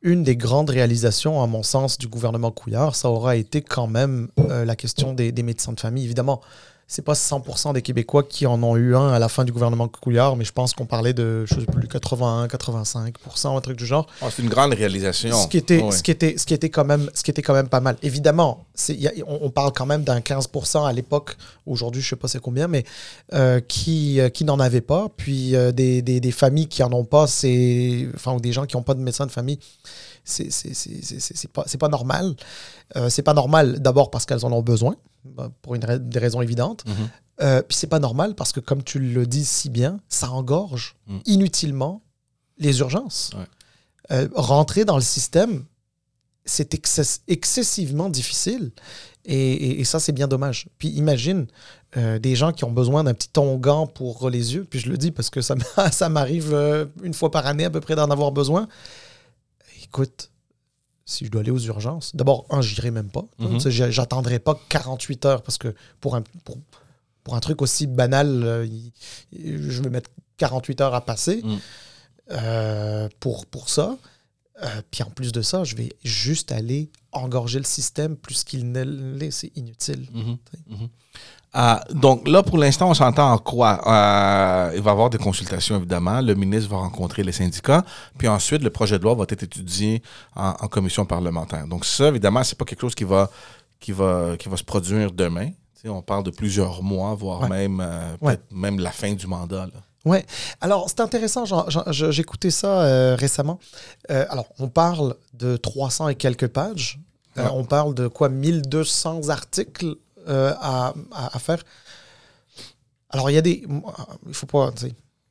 une des grandes réalisations, à mon sens, du gouvernement Couillard, ça aura été quand même euh, la question des, des médecins de famille. Évidemment, c'est pas 100% des Québécois qui en ont eu un à la fin du gouvernement Couillard, mais je pense qu'on parlait de, je sais plus, 81, 85%, un truc du genre. Ah, c'est une grande réalisation. Ce qui était, ce qui était, ce qui était quand même, ce qui était quand même pas mal. Évidemment, y a- on, on parle quand même d'un 15% à l'époque. Aujourd'hui, je sais pas c'est combien, mais euh, qui, euh, qui n'en avaient pas. Puis euh, des, des, des familles qui en ont pas, c'est, enfin, ou des gens qui n'ont pas de médecin de famille. C'est, c'est, c'est, c'est, c'est- c'est pas, c'est pas normal. Euh, c'est pas normal d'abord parce qu'elles en ont besoin, pour une ra- des raisons évidentes. Mhm. Euh, puis c'est pas normal parce que, comme tu le dis si bien, ça engorge Mm. inutilement les urgences. Ouais. Euh, rentrer dans le système, c'est excess- excessivement difficile. Et, et- et ça, c'est bien dommage. Puis imagine euh, des gens qui ont besoin d'un petit onguent pour les yeux. Puis je le dis parce que ça, *laughs* m'a- ça m'arrive une fois par année à peu près d'en avoir besoin. Écoute, si je dois aller aux urgences, d'abord, un, j'irai même pas. Mhm. J'attendrai pas 48 heures parce que pour un, pour, pour un truc aussi banal, euh, je vais mettre 48 heures à passer Mm. euh, pour, pour ça. Euh, puis en plus de ça, je vais juste aller engorger le système plus qu'il ne l'est. C'est inutile. Mhm. Mhm. Ah, donc là, pour l'instant, on s'entend en quoi? Euh, il va y avoir des consultations, évidemment. Le ministre va rencontrer les syndicats. Puis ensuite, le projet de loi va être étudié en, en commission parlementaire. Donc ça, évidemment, c'est pas quelque chose qui va, qui va, qui va se produire demain. On parle de plusieurs mois, voire Ouais. même, euh, Ouais. même la fin du mandat. là. Ouais. Alors, c'est intéressant. J'écoutais ça euh, récemment. Alors, on parle de 300 et quelques pages. Ouais. on parle de quoi? 1200 articles euh, à, à- à faire. Alors, il y a des. Il faut pas.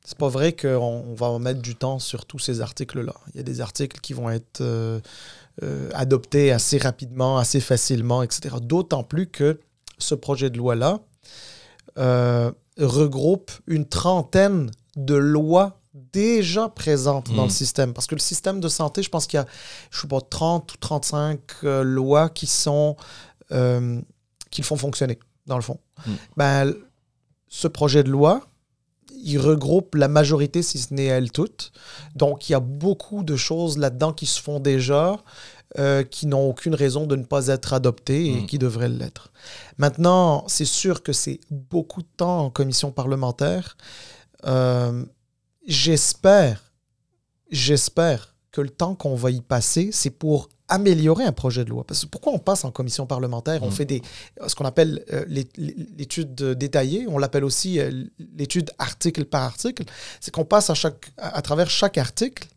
C'est pas vrai qu'on on va mettre du temps sur tous ces articles-là. Il y a des articles qui vont être euh, euh, adoptés assez rapidement, assez facilement, etc. D'autant plus que ce projet de loi-là euh, regroupe une trentaine de lois déjà présentes dans Mm. le système. Parce que le système de santé, je pense qu'il y a, je sais pas, 30 ou 35 euh, lois qui sont euh, qui le font fonctionner, dans le fond. Mm. Ben, ce projet de loi, il regroupe la majorité, si ce n'est elle toute. Donc, il y a beaucoup de choses là-dedans qui se font déjà, euh, qui n'ont aucune raison de ne pas être adoptées et Mm. qui devraient l'être. Maintenant, c'est sûr que c'est beaucoup de temps en commission parlementaire. Euh, j'espère, j'espère que le temps qu'on va y passer, c'est pour améliorer un projet de loi. Parce que pourquoi on passe en commission parlementaire? On Mm. fait des, ce qu'on appelle euh, l'é- l'étude détaillée, on l'appelle aussi euh, l'étude article par article. C'est qu'on passe à, chaque, à, à travers chaque article,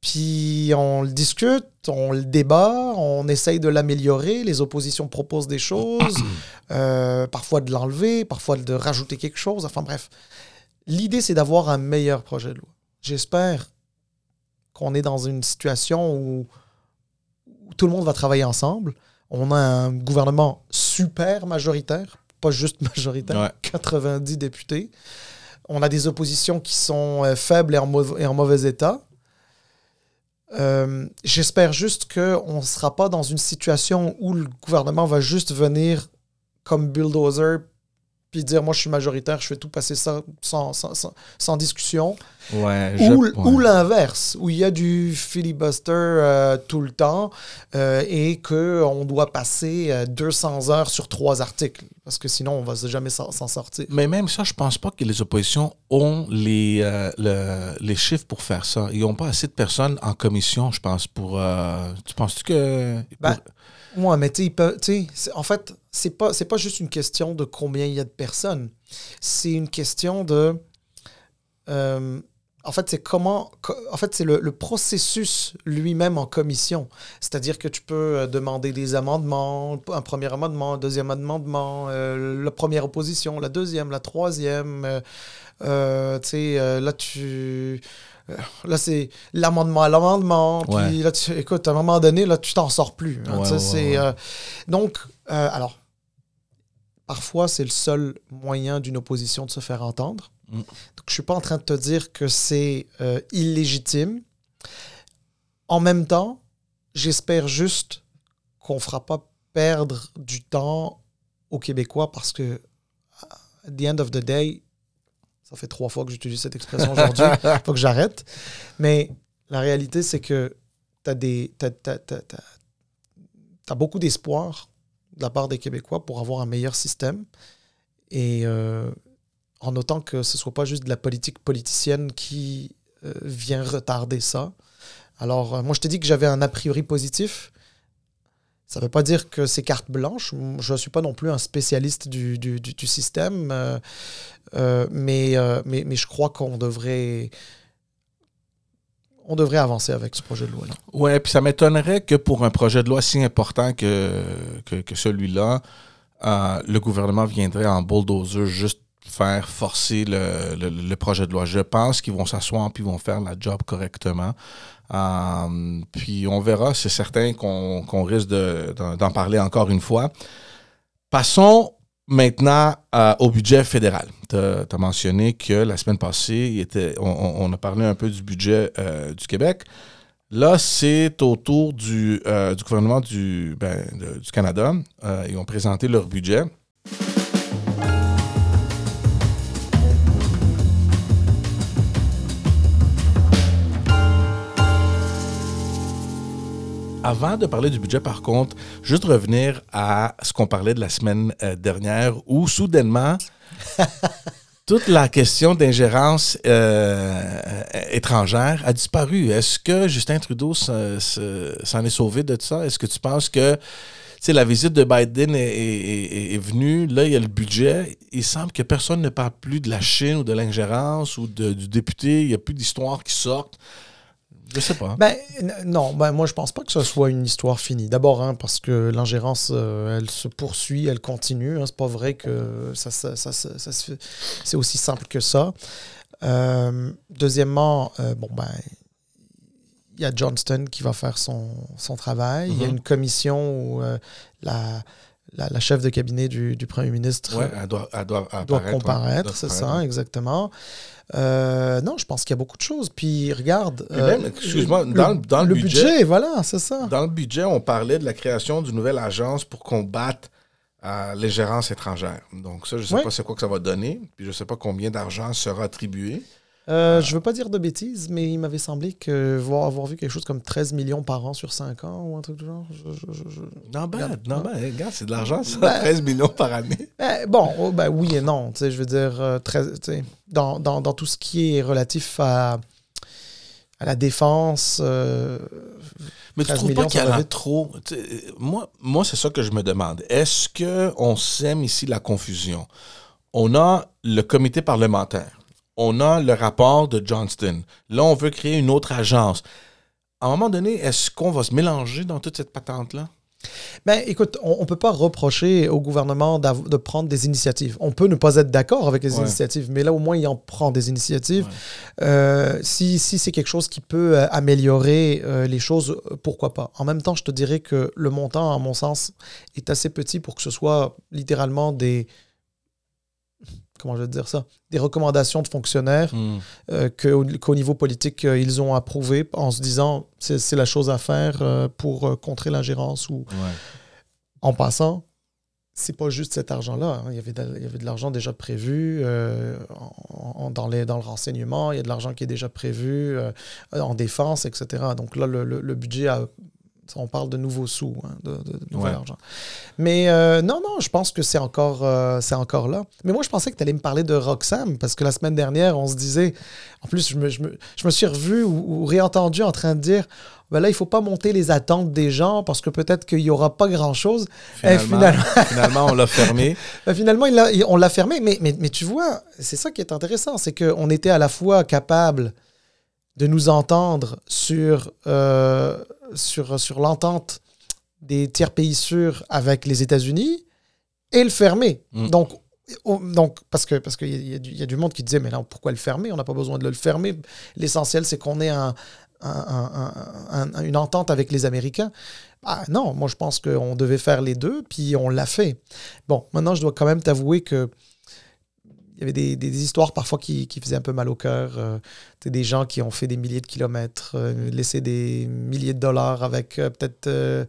puis on le discute, on le débat, on essaye de l'améliorer, les oppositions proposent des choses, *coughs* euh, parfois de l'enlever, parfois de rajouter quelque chose, enfin bref. L'idée, c'est d'avoir un meilleur projet de loi. J'espère qu'on est dans une situation où tout le monde va travailler ensemble. On a un gouvernement super majoritaire, pas juste *laughs* majoritaire, Ouais. 90 députés. On a des oppositions qui sont euh, faibles et en, mau- et en mauvais état. Euh, J'espère juste qu'on ne sera pas dans une situation où le gouvernement va juste venir comme bulldozer puis dire moi je suis majoritaire, je fais tout passer ça sans, sans, sans- sans discussion. Ouais, Ou, je- ou ouais. l'inverse, où il y a du filibuster euh, tout le temps euh, et qu'on doit passer euh, 200 heures sur trois articles. Parce que sinon, on va jamais s'en sortir. Mais même ça, je pense pas que les oppositions ont les, euh, le- les chiffres pour faire ça. Ils n'ont pas assez de personnes en commission, je pense, pour... euh, tu penses-tu que... Ben, pour- Ouais, mais tu sais, en fait, c'est pas, pas juste une question de combien il y a de personnes. C'est une question de. euh, en fait, c'est comment. co- En fait, c'est le, processus lui-même en commission. C'est-à-dire que tu peux euh, demander des amendements, un premier amendement, un deuxième amendement, euh, la première opposition, la deuxième, la troisième. tu sais, là, tu. Euh, Là, c'est l'amendement à l'amendement. Puis Ouais. là, tu, écoute, à un moment donné, là, tu t'en sors plus. hein, Ouais, ouais, c'est, euh, donc, euh, alors, parfois, c'est le seul moyen d'une opposition de se faire entendre. Mm. Donc, je suis pas en train de te dire que c'est euh, illégitime. En même temps, j'espère juste qu'on fera pas perdre du temps aux Québécois parce que, at the end of the day, ça fait trois fois que j'utilise cette expression aujourd'hui, *laughs* faut que j'arrête. Mais la réalité, c'est que tu as, beaucoup d'espoir de la part des Québécois pour avoir un meilleur système. Et euh, en notant que ce ne soit pas juste de la politique politicienne qui euh, vient retarder ça. Alors, euh, moi, je t'ai dit que j'avais un a priori positif. Ça ne veut pas dire que c'est carte blanche. Je ne suis pas non plus un spécialiste du, du- système, euh, euh, mais, euh, mais, mais je crois qu'on devrait, on devrait avancer avec ce projet de loi-là. Ouais, puis ça m'étonnerait que pour un projet de loi si important que, que, celui-là, le gouvernement viendrait en bulldozer juste faire forcer le, le, projet de loi. Je pense qu'ils vont s'asseoir puis ils vont faire la job correctement. Euh, puis on verra, c'est certain qu'on risque de- d'en parler encore une fois. Passons maintenant euh, au budget fédéral. Tu as, mentionné que la semaine passée, on, a parlé un peu du budget euh, du Québec. Là, c'est au tour du, du gouvernement du, ben, du Canada. Ils ont présenté leur budget. Avant de parler du budget, par contre, juste revenir à ce qu'on parlait de la semaine euh, dernière, où soudainement, *laughs* toute la question d'ingérence euh, étrangère a disparu. Est-ce que Justin Trudeau se- se- s'en est sauvé de ça? Est-ce que tu penses que la visite de Biden est, est- est- est venue, là, il y a le budget. Il semble que personne ne parle plus de la Chine ou de l'ingérence ou de- du député. Il n'y a plus d'histoires qui sortent. Je sais pas. Ben, non, ben, moi, je pense pas que ce soit une histoire finie. D'abord, hein, parce que l'ingérence, euh, elle se poursuit, elle continue. Hein, c'est pas vrai que ça, ça, ça, c'est aussi simple que ça. Euh, deuxièmement, euh, bon, ben, il y a Johnston qui va faire son, son travail. Il y a Mhm. une commission où la, la, chef de cabinet du, Premier ministre ouais, elle doit, elle doit, doit comparaître, c'est ça, exactement. Euh, non, je pense qu'il y a beaucoup de choses. Puis regarde. Euh, excuse-moi, dans, le, dans le, budget, voilà, c'est ça. Dans le budget, on parlait de la création d'une nouvelle agence pour combattre euh, l'ingérence étrangère. Donc, ça, je ne sais pas c'est quoi que ça va donner. Puis, je ne sais pas combien d'argent sera attribué. Euh, je veux pas dire de bêtises, mais il m'avait semblé que voir, avoir vu quelque chose comme 13 millions par an sur 5 ans ou un truc du genre. non, ben, non, ben, regarde, c'est de l'argent, ça, 13 ben, millions par année. Ben, bon, oh, ben, oui et non. Je veux dire, 13, euh, dans, dans, dans, tout ce qui est relatif à, à la défense. Euh, mais tu trouves pas qu'il y en a trop? Moi, moi c'est ça que je me demande. Est-ce qu'on sème ici la confusion? On a le comité parlementaire on a le rapport de Johnston. Là, on veut créer une autre agence. À un moment donné, est-ce qu'on va se mélanger dans toute cette patente-là? Ben, écoute, on ne peut pas reprocher au gouvernement de prendre des initiatives. On peut ne pas être d'accord avec les initiatives, mais là, au moins, il en prend des initiatives. Euh, si, c'est quelque chose qui peut euh, améliorer euh, les choses, pourquoi pas? En même temps, je te dirais que le montant, à mon sens, est assez petit pour que ce soit littéralement des, comment je vais dire ça, des recommandations de fonctionnaires hmm. euh, qu'au, niveau politique, euh, ils ont approuvé en se disant c'est, la chose à faire euh, pour contrer l'ingérence. Ou... En passant, c'est pas juste cet argent-là. Hein. Il, y avait de, il y avait de l'argent déjà prévu dans, les, dans le renseignement, il y a de l'argent qui est déjà prévu en défense, etc. Donc là, le, le budget a on parle de nouveaux sous, hein, de, nouvel argent. Mais euh, non, non, je pense que c'est encore, euh, c'est encore là. Mais moi, je pensais que tu allais me parler de Roxham, parce que la semaine dernière, on se disait. En plus, je me, je me, suis revu ou, réentendu en train de dire ben là, il ne faut pas monter les attentes des gens parce que peut-être qu'il n'y aura pas grand-chose. Finalement, *laughs* finalement, on l'a fermé. Ben, finalement, il on l'a fermé. Mais, mais, mais tu vois, c'est ça qui est intéressant, c'est qu'on était à la fois capable de nous entendre sur, euh, sur, sur l'entente des tiers pays sûrs avec les États-Unis et le fermer. Mm. Donc, donc, parce que parce qu'il y, y, y, a du monde qui disait, mais là, pourquoi le fermer? On n'a pas besoin de le fermer. L'essentiel, c'est qu'on ait un, une entente avec les Américains. Ah non, moi, je pense qu'on devait faire les deux, puis on l'a fait. Bon, maintenant, je dois quand même t'avouer que il y avait des, histoires parfois qui, faisaient un peu mal au cœur. Euh, des gens qui ont fait des milliers de kilomètres, euh, laissé des milliers de dollars avec euh, peut-être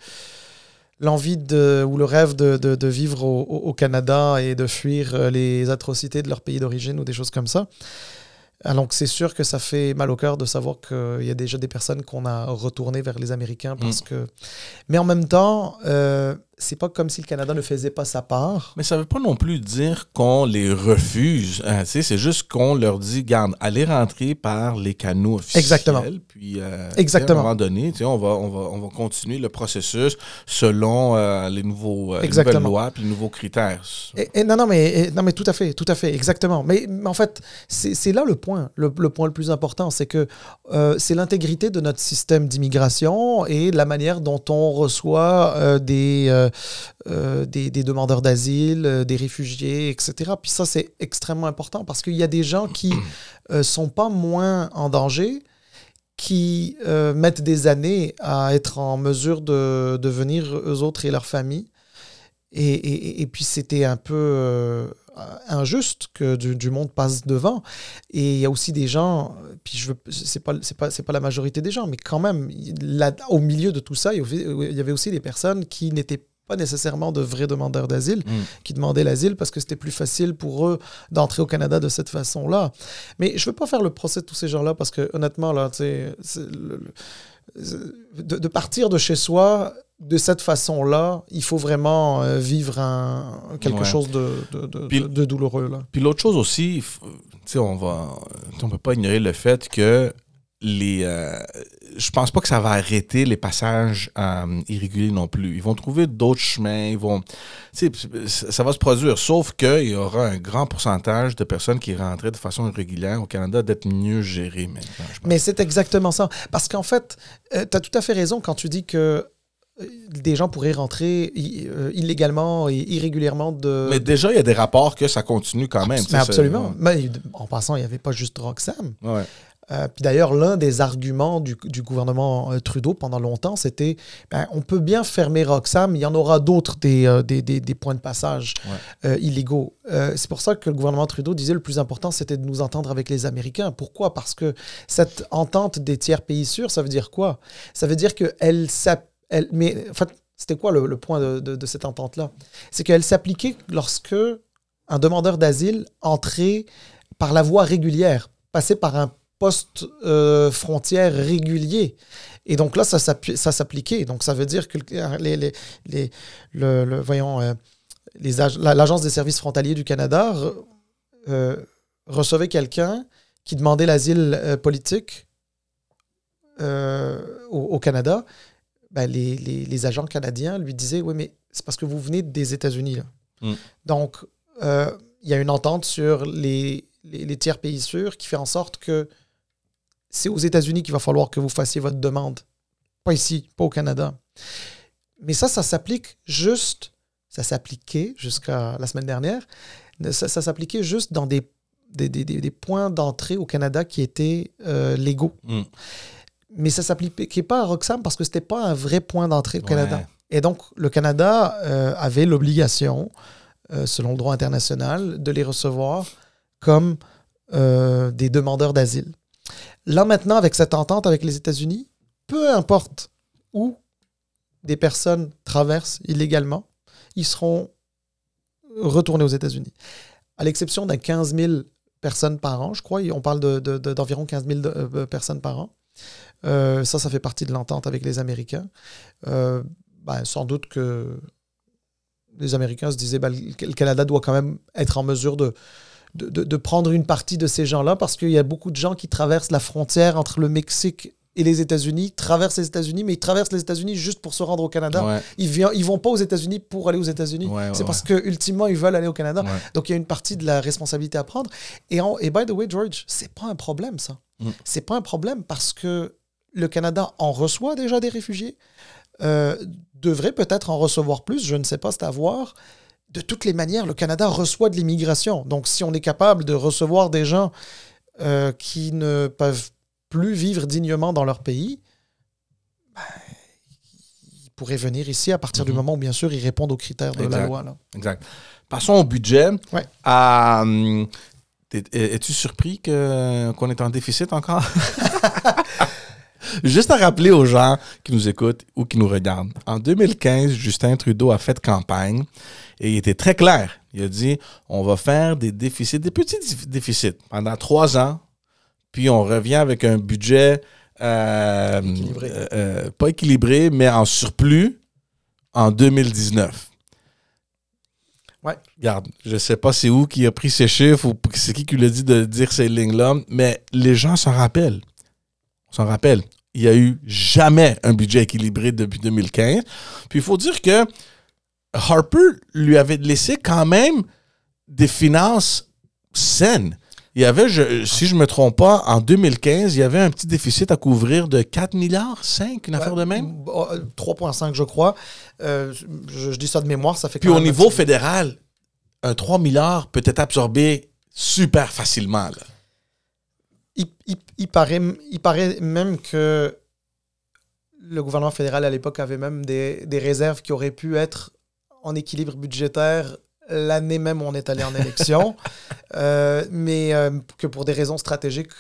l'envie de, ou le rêve de, vivre au, Canada et de fuir les atrocités de leur pays d'origine ou des choses comme ça. Alors c'est sûr que ça fait mal au cœur de savoir qu'il y a déjà des personnes qu'on a retournées vers les Américains parce mm. que... Mais en même temps, c'est pas comme si le Canada ne faisait pas sa part. Mais ça veut pas non plus dire qu'on les refuse. Hein, c'est juste qu'on leur dit, garde, allez rentrer par les canaux officiels. Exactement. Puis, euh, Exactement. à un moment donné, on va, on, va, on va continuer le processus selon euh, les, nouveaux, euh, nouvelles lois puis les nouveaux critères. Et, non, non mais, non, mais tout à fait, tout à fait, exactement. Mais, en fait, c'est là le point. Le, le, point le plus important, c'est que c'est l'intégrité de notre système d'immigration et la manière dont on reçoit des euh, des, demandeurs d'asile, euh, des réfugiés, etc. Puis ça, c'est extrêmement important parce qu'il y a des gens qui ne *clears throat* euh, sont pas moins en danger, qui mettent des années à être en mesure de, venir, eux autres et leur famille. Et, puis c'était un peu injuste que du, monde passe devant. Et il y a aussi des gens, puis je c'est pas, c'est pas, pas la majorité des gens, mais quand même, là, au milieu de tout ça, il y avait aussi des personnes qui n'étaient pas nécessairement de vrais demandeurs d'asile mm. qui demandaient l'asile parce que c'était plus facile pour eux d'entrer au Canada de cette façon-là. Mais je veux pas faire le procès de tous ces gens-là parce que honnêtement, là, de, de, partir de chez soi de cette façon-là, il faut vraiment euh, vivre un, quelque chose de, de, douloureux. Là. Puis l'autre chose aussi, on va, on peut pas ignorer le fait que les, euh, je pense pas que ça va arrêter les passages euh, irréguliers non plus. Ils vont trouver d'autres chemins. Ils vont, ça va se produire, sauf qu'il y aura un grand pourcentage de personnes qui rentraient de façon irrégulière au Canada d'être mieux gérées maintenant. Mais c'est exactement ça. Parce qu'en fait, euh, tu as tout à fait raison quand tu dis que des gens pourraient rentrer illégalement et irrégulièrement de... Mais déjà, il y a des rapports que ça continue quand même. Mais absolument. Mais en passant, il n'y avait pas juste Roxham. Ouais. Euh, puis d'ailleurs, l'un des arguments du, du gouvernement euh, Trudeau pendant longtemps, c'était ben, on peut bien fermer Roxham, il y en aura d'autres des, euh, des, des, des points de passage illégaux. C'est pour ça que le gouvernement Trudeau disait le plus important, c'était de nous entendre avec les Américains. Pourquoi? Parce que cette entente des tiers pays sûrs, ça veut dire quoi? Ça veut dire qu'elle elle, mais en fait, c'était quoi le, le point de, de- de cette entente-là? C'est qu'elle s'appliquait lorsque un demandeur d'asile entrait par la voie régulière, passait par un poste euh, frontière régulier. Et donc là, ça, ça s'appliquait. Donc ça veut dire que le- les, les, les- le, le- voyons, euh, l'Agence des services frontaliers du Canada euh, recevait quelqu'un qui demandait l'asile euh, politique euh, au, au Canada. Ben, les, les- les agents canadiens lui disaient Oui, mais c'est parce que vous venez des États-Unis. Mm. Donc, il y a une entente sur les, les, les tiers pays sûrs qui fait en sorte que c'est aux États-Unis qu'il va falloir que vous fassiez votre demande. Pas ici, pas au Canada. Mais ça, ça s'applique juste, ça s'appliquait jusqu'à la semaine dernière, ça, ça s'appliquait juste dans des, des, des- des- points d'entrée au Canada qui étaient euh, légaux. Mm. Mais ça s'appliquait pas à Roxham parce que c'était pas un vrai point d'entrée au Ouais. Canada. Et donc, le Canada euh, avait l'obligation, euh, selon le droit international, de les recevoir comme des demandeurs d'asile. Là, maintenant, avec cette entente avec les États-Unis, peu importe où des personnes traversent illégalement, ils seront retournés aux États-Unis. À l'exception d'un 15 000 personnes par an, je crois, on parle de- de- de- d'environ 15 000 de- euh, personnes par an. Euh, ça, ça fait partie de l'entente avec les Américains. Euh, ben, sans doute que les Américains se disaient ben, le Canada doit quand même être en mesure de, de, de- de prendre une partie de ces gens-là parce qu'il y a beaucoup de gens qui traversent la frontière entre le Mexique et les États-Unis, traversent les États-Unis, mais ils traversent les États-Unis juste pour se rendre au Canada. Ouais, Ils ne ils vont pas aux États-Unis pour aller aux États-Unis. Ouais, ouais, c'est parce que ultimement ils veulent aller au Canada. Donc il y a une partie de la responsabilité à prendre. Et, en- et by the way, George, c'est pas un problème ça. Mm. C'est pas un problème parce que le Canada en reçoit déjà des réfugiés, euh, devrait peut-être en recevoir plus, je ne sais pas, c'est à voir. De toutes les manières, le Canada reçoit de l'immigration. Donc si on est capable de recevoir des gens euh, qui ne peuvent plus vivre dignement dans leur pays, ben, ils pourraient venir ici à partir du Mhm. moment où, bien sûr, ils répondent aux critères de la loi. là. Exact. Passons au budget. Ouais. Hum, Es-tu surpris qu'on est en déficit encore? *laughs* Juste à rappeler aux gens qui nous écoutent ou qui nous regardent. En 2015, Justin Trudeau a fait campagne et il était très clair. Il a dit on va faire des déficits, des petits déficits pendant trois ans, puis on revient avec un budget euh, Équilibré. euh, pas équilibré, mais en surplus en 2019. Ouais. Regarde, je sais pas c'est où qui a pris ces chiffres ou c'est qui qui lui a dit de dire ces lignes-là, mais les gens s'en rappellent. On s'en rappelle. Il n'y a eu jamais un budget équilibré depuis 2015. Puis il faut dire que Harper lui avait laissé quand même des finances saines. Il y avait, je- si je ne me trompe pas, en 2015, il y avait un petit déficit à couvrir de 4 milliards, 5, une affaire de même? Bon, euh, 3,5 je crois. Euh, je, je dis ça de mémoire, ça fait Puis quand au niveau petit- fédéral, un 3 milliards peut être absorbé super facilement. là. Il, il- il paraît, il paraît même que le gouvernement fédéral à l'époque avait même des, des réserves qui auraient pu être en équilibre budgétaire l'année même où on est allé en élection, *laughs* Euh, mais euh, que pour des raisons stratégiques,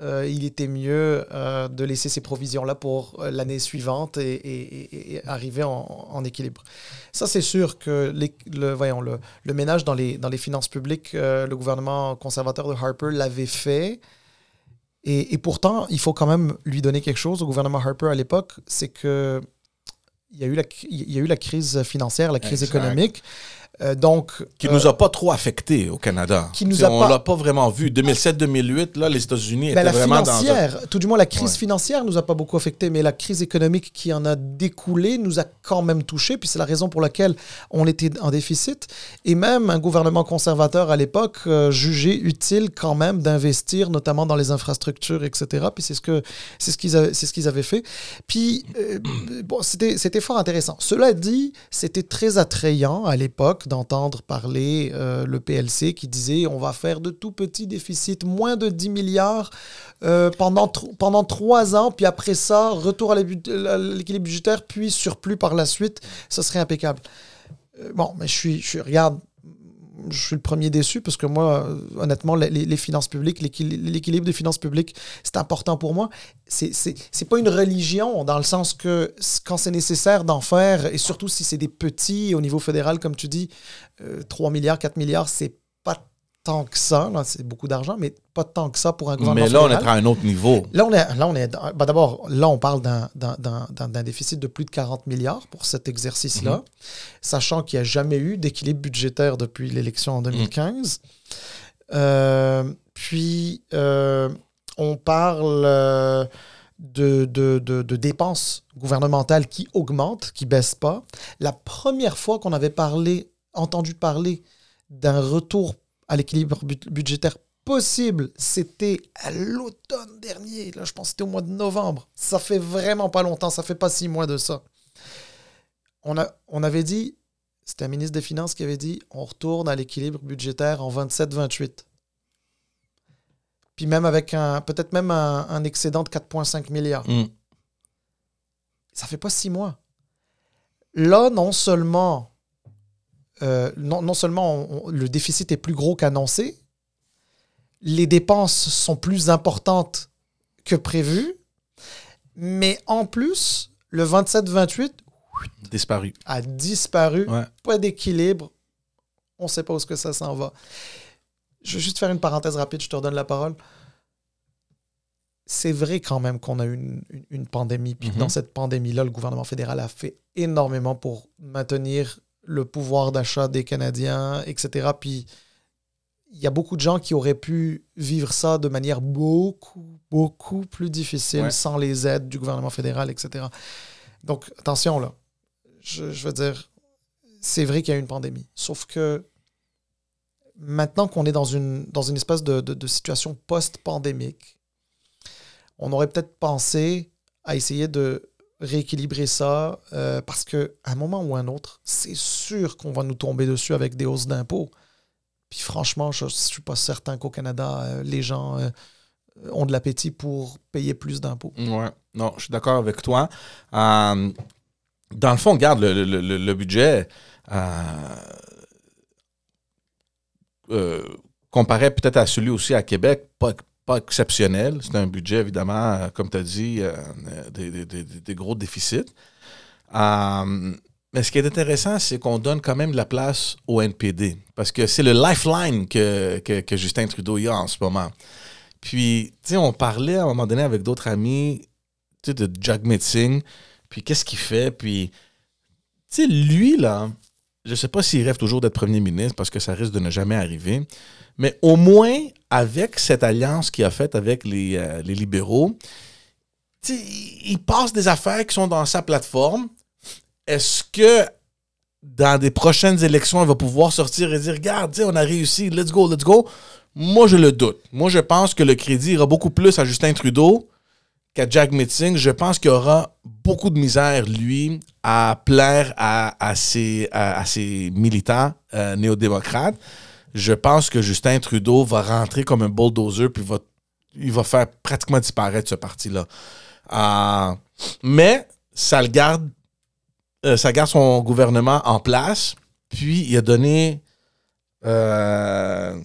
euh, il était mieux de laisser ces provisions-là pour l'année suivante et, et- et- et arriver en, en équilibre. Ça, c'est sûr que les- le, voyons, le, le ménage dans les, dans les finances publiques, le gouvernement conservateur de Harper l'avait fait. Et, et pourtant, il faut quand même lui donner quelque chose au gouvernement Harper à l'époque, c'est que il y, a eu la, il y a eu la crise financière, la crise Exact. économique. Euh, donc, Qui euh, nous a pas trop affecté au Canada. Qui nous a on pas- l'a pas vraiment vu. 2007-2008, là, les États-Unis étaient Ben, la vraiment dans un... financière, tout du moins la crise Ouais. financière nous a pas beaucoup affecté, mais la crise économique qui en a découlé nous a quand même touché, puis c'est la raison pour laquelle on était en déficit. Et même un gouvernement conservateur à l'époque euh, jugeait utile quand même d'investir, notamment dans les infrastructures, etc. Puis c'est ce que c'est ce qu'ils avaient, c'est ce qu'ils avaient fait. Puis euh, bon, c'était c'était fort intéressant. Cela dit, c'était très attrayant à l'époque d'entendre parler euh, le PLC qui disait on va faire de tout petits déficits, moins de 10 milliards euh, pendant, pendant trois ans, puis après ça, retour à l'équilibre budgétaire, puis surplus par la suite, ce serait impeccable. Euh, bon, mais je suis, je regarde, je suis le premier déçu parce que moi, honnêtement, les, finances publiques, l'équilibre des finances publiques, c'est important pour moi. C'est pas une religion dans le sens que quand c'est nécessaire d'en faire, et surtout si c'est des petits au niveau fédéral, comme tu dis, 3 euh, milliards, 4 milliards, c'est tant que ça. C'est beaucoup d'argent, mais pas tant que ça pour un gouvernement. Mais là, on est à un autre niveau. Là, on est, là, on est ben d'abord, là, on parle d'un déficit de plus de 40 milliards pour cet exercice-là, mhm. sachant qu'il n'y a jamais eu d'équilibre budgétaire depuis l'élection en 2015. Mhm. Euh, puis, euh, on parle euh, de, de, de, dépenses gouvernementales qui augmentent, qui ne baissent pas. La première fois qu'on avait parlé, entendu parler d'un retour à l'équilibre budgétaire possible, c'était à l'automne dernier. Là, je pense que c'était au mois de novembre. Ça fait vraiment pas longtemps, ça fait pas six mois de ça. On, a, on avait dit, c'était un ministre des Finances qui avait dit, on retourne à l'équilibre budgétaire en 27-28. Puis même avec un, peut-être même un, excédent de 4,5 milliards. Mm. Ça fait pas six mois. Là, non seulement euh, non, seulement le déficit est plus gros qu'annoncé, les dépenses sont plus importantes que prévu, mais en plus, le 27-28 disparu. a disparu. Pas d'équilibre. On ne sait pas où ce que ça s'en va. Je vais juste faire une parenthèse rapide, je te redonne la parole. C'est vrai quand même qu'on a eu une, pandémie. Puis mm-hmm. dans cette pandémie-là, le gouvernement fédéral a fait énormément pour maintenir le pouvoir d'achat des Canadiens, etc. Puis il y a beaucoup de gens qui auraient pu vivre ça de manière beaucoup, beaucoup plus difficile sans les aides du gouvernement fédéral, etc. Donc attention là. Je, veux dire, c'est vrai qu'il y a une pandémie. Sauf que maintenant qu'on est dans une, dans une espèce de, de situation post-pandémique, on aurait peut-être pensé à essayer de rééquilibrer ça euh, parce qu'à un moment ou un autre, c'est sûr qu'on va nous tomber dessus avec des hausses d'impôts. Puis franchement, je ne suis pas certain qu'au Canada, euh, les gens euh, ont de l'appétit pour payer plus d'impôts. Ouais, non, je suis d'accord avec toi. dans le fond, regarde, le, le budget comparé peut-être à celui aussi à Québec, pas, pas exceptionnel. C'est un budget, évidemment, euh, comme tu as dit, euh, des, gros déficits. Euh, mais ce qui est intéressant, c'est qu'on donne quand même de la place au NPD. Parce que c'est le lifeline que, que, Justin Trudeau y a en ce moment. Puis, tu sais, on parlait à un moment donné avec d'autres amis de Jack Singh. Puis, qu'est-ce qu'il fait? Puis, tu sais, lui, là, je sais pas s'il rêve toujours d'être premier ministre parce que ça risque de ne jamais arriver. Mais au moins, avec cette alliance qu'il a faite avec les, euh, libéraux, il passe des affaires qui sont dans sa plateforme. Est-ce que dans des prochaines élections, il va pouvoir sortir et dire Regarde, on a réussi, let's go, let's go? Moi, je le doute. Moi, je pense que le crédit ira beaucoup plus à Justin Trudeau qu'à Jack Metzing. Je pense qu'il aura beaucoup de misère, lui, à plaire à, à, ses, à, ses, militants euh, néo-démocrates je pense que Justin Trudeau va rentrer comme un bulldozer puis va, il va faire pratiquement disparaître ce parti-là. Euh, mais ça le garde, euh, ça garde son gouvernement en place. Puis il a donné 13 euh,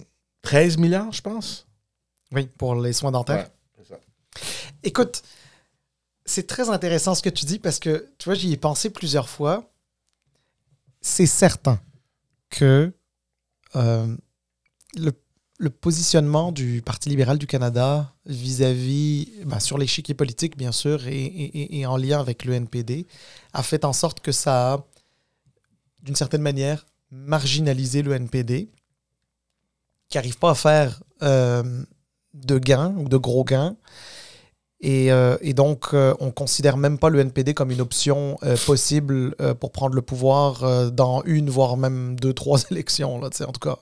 milliards, je pense. Oui, pour les soins dentaires. ça. Écoute, c'est très intéressant ce que tu dis parce que, tu vois, j'y ai pensé plusieurs fois. C'est certain que euh, le, positionnement du Parti libéral du Canada vis-à-vis, ben, sur l'échiquier politique, bien sûr, et, en lien avec le NPD, a fait en sorte que ça a, d'une certaine manière, marginalisé le NPD, qui n'arrive pas à faire euh, de gains ou de gros gains. Et, euh, donc, on considère même pas le NPD comme une option possible pour prendre le pouvoir dans une, voire même deux, trois *laughs* élections. Là, en tout cas,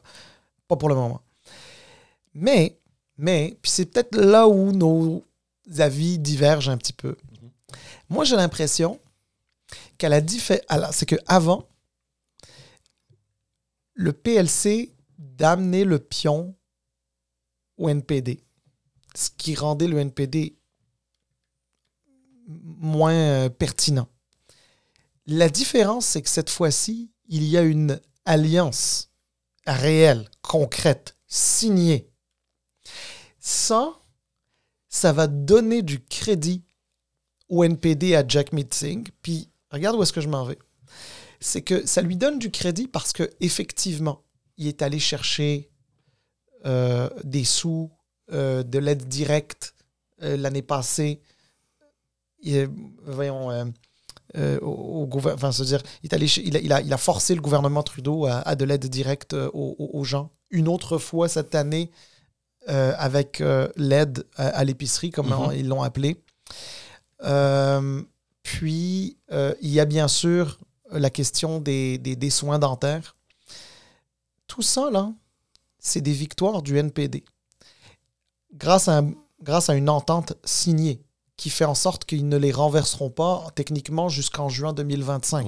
pas pour le moment. Mais, mais, puis c'est peut-être là où nos avis divergent un petit peu. Moi, j'ai l'impression qu'à la différence. C'est qu'avant, le PLC d'amener le pion au NPD, ce qui rendait le NPD moins euh, pertinent. La différence, c'est que cette fois-ci, il y a une alliance réelle, concrète, signée. Ça, ça va donner du crédit au NPD à Jack Meeting. Puis, regarde où est-ce que je m'en vais. C'est que ça lui donne du crédit parce que effectivement, il est allé chercher euh, des sous, euh, de l'aide directe l'année passée. Il, voyons, au, gouvernement, enfin, dire, il, est allé, il, a, il, a, forcé le gouvernement Trudeau à, de l'aide directe aux, gens. Une autre fois cette année, avec l'aide à, l'épicerie, comme mm-hmm. ils l'ont appelé. puis, il y a bien sûr la question des, des soins dentaires. Tout ça, là, c'est des victoires du NPD. Grâce à, grâce à une entente signée qui fait en sorte qu'ils ne les renverseront pas techniquement jusqu'en juin 2025.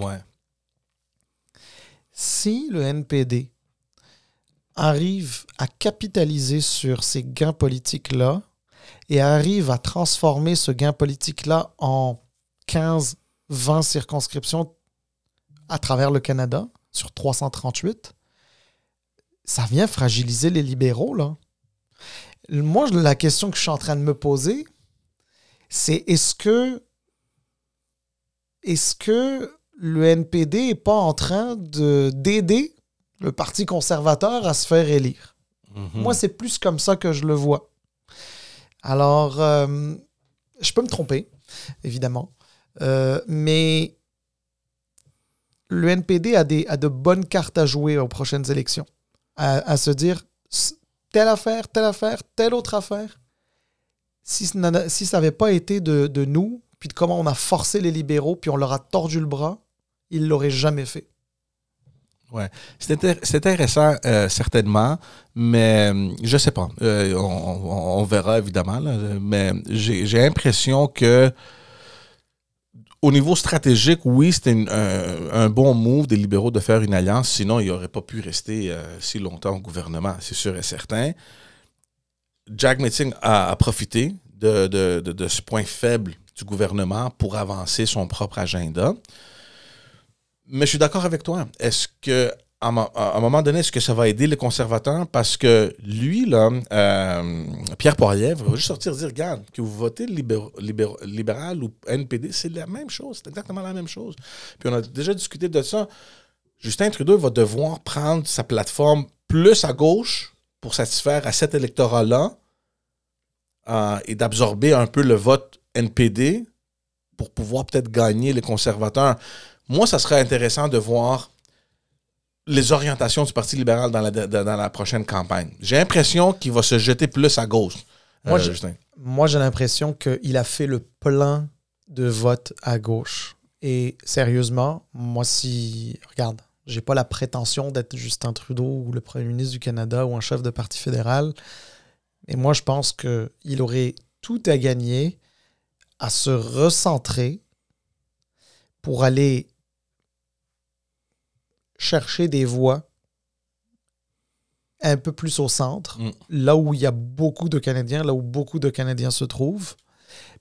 Si le NPD arrive à capitaliser sur ces gains politiques-là et arrive à transformer ce gain politique-là en 15, 20 circonscriptions à travers le Canada sur 338, ça vient fragiliser les libéraux, là. Moi, la question que je suis en train de me poser, c'est est-ce que est-ce que le NPD n'est pas en train de d'aider le Parti conservateur à se faire élire? Mhm. Moi, c'est plus comme ça que je le vois. Alors, euh, je peux me tromper, évidemment, euh, mais le NPD a, des, a de bonnes cartes à jouer aux prochaines élections à, se dire telle affaire, telle affaire, telle autre affaire. Si, ça n'avait pas été de, nous, puis de comment on a forcé les libéraux, puis on leur a tordu le bras, ils l'auraient jamais fait. Ouais, c'est intéressant euh, certainement, mais euh, je sais pas. Euh, on, verra évidemment, mais j'ai l'impression que au niveau stratégique, oui, c'était un, bon move des libéraux de faire une alliance. Sinon, il n'aurait pas pu rester si longtemps au gouvernement, c'est sûr et certain. Jack Metzing a, profité de, ce point faible du gouvernement pour avancer son propre agenda. Mais je suis d'accord avec toi. Est-ce que à, un moment donné, est-ce que ça va aider les conservateurs? Parce que lui, là, euh, Pierre Poilievre, va juste sortir dire Regarde, que vous votez libéral ou NPD, c'est la même chose, c'est exactement la même chose. Puis on a déjà discuté de ça. Justin Trudeau va devoir prendre sa plateforme plus à gauche pour satisfaire à cet électorat-là euh, et d'absorber un peu le vote NPD pour pouvoir peut-être gagner les conservateurs. Moi, ça serait intéressant de voir les orientations du Parti libéral dans la, dans la prochaine campagne. J'ai l'impression qu'il va se jeter plus à gauche. Moi, euh, j'ai, moi, j'ai l'impression qu'il a fait le plein de vote à gauche. Et sérieusement, moi, si. Regarde, j'ai pas la prétention d'être Justin Trudeau ou le premier ministre du Canada ou un chef de parti fédéral. Mais moi, je pense qu'il aurait tout à gagner à se recentrer pour aller chercher des voix un peu plus au centre, mm. là où il y a beaucoup de Canadiens, là où beaucoup de Canadiens se trouvent,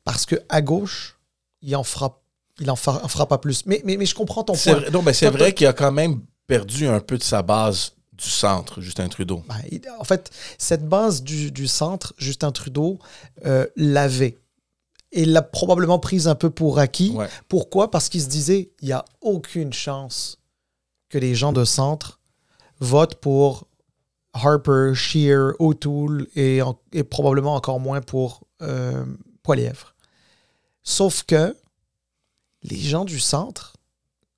parce que à gauche, il en fera, il en fera, pas plus. Mais, mais, mais, je comprends ton point. non, mais c'est vrai qu'il a quand même perdu un peu de sa base du centre, Justin Trudeau. Ben, en fait, cette base du, centre, Justin Trudeau euh, l'avait. Et l'a probablement prise un peu pour acquis. Pourquoi? Parce qu'il se disait, il n'y a aucune chance que les gens de centre votent pour Harper, Shear, O'Toole et, probablement encore moins pour euh, Poilièvre. Sauf que les gens du centre,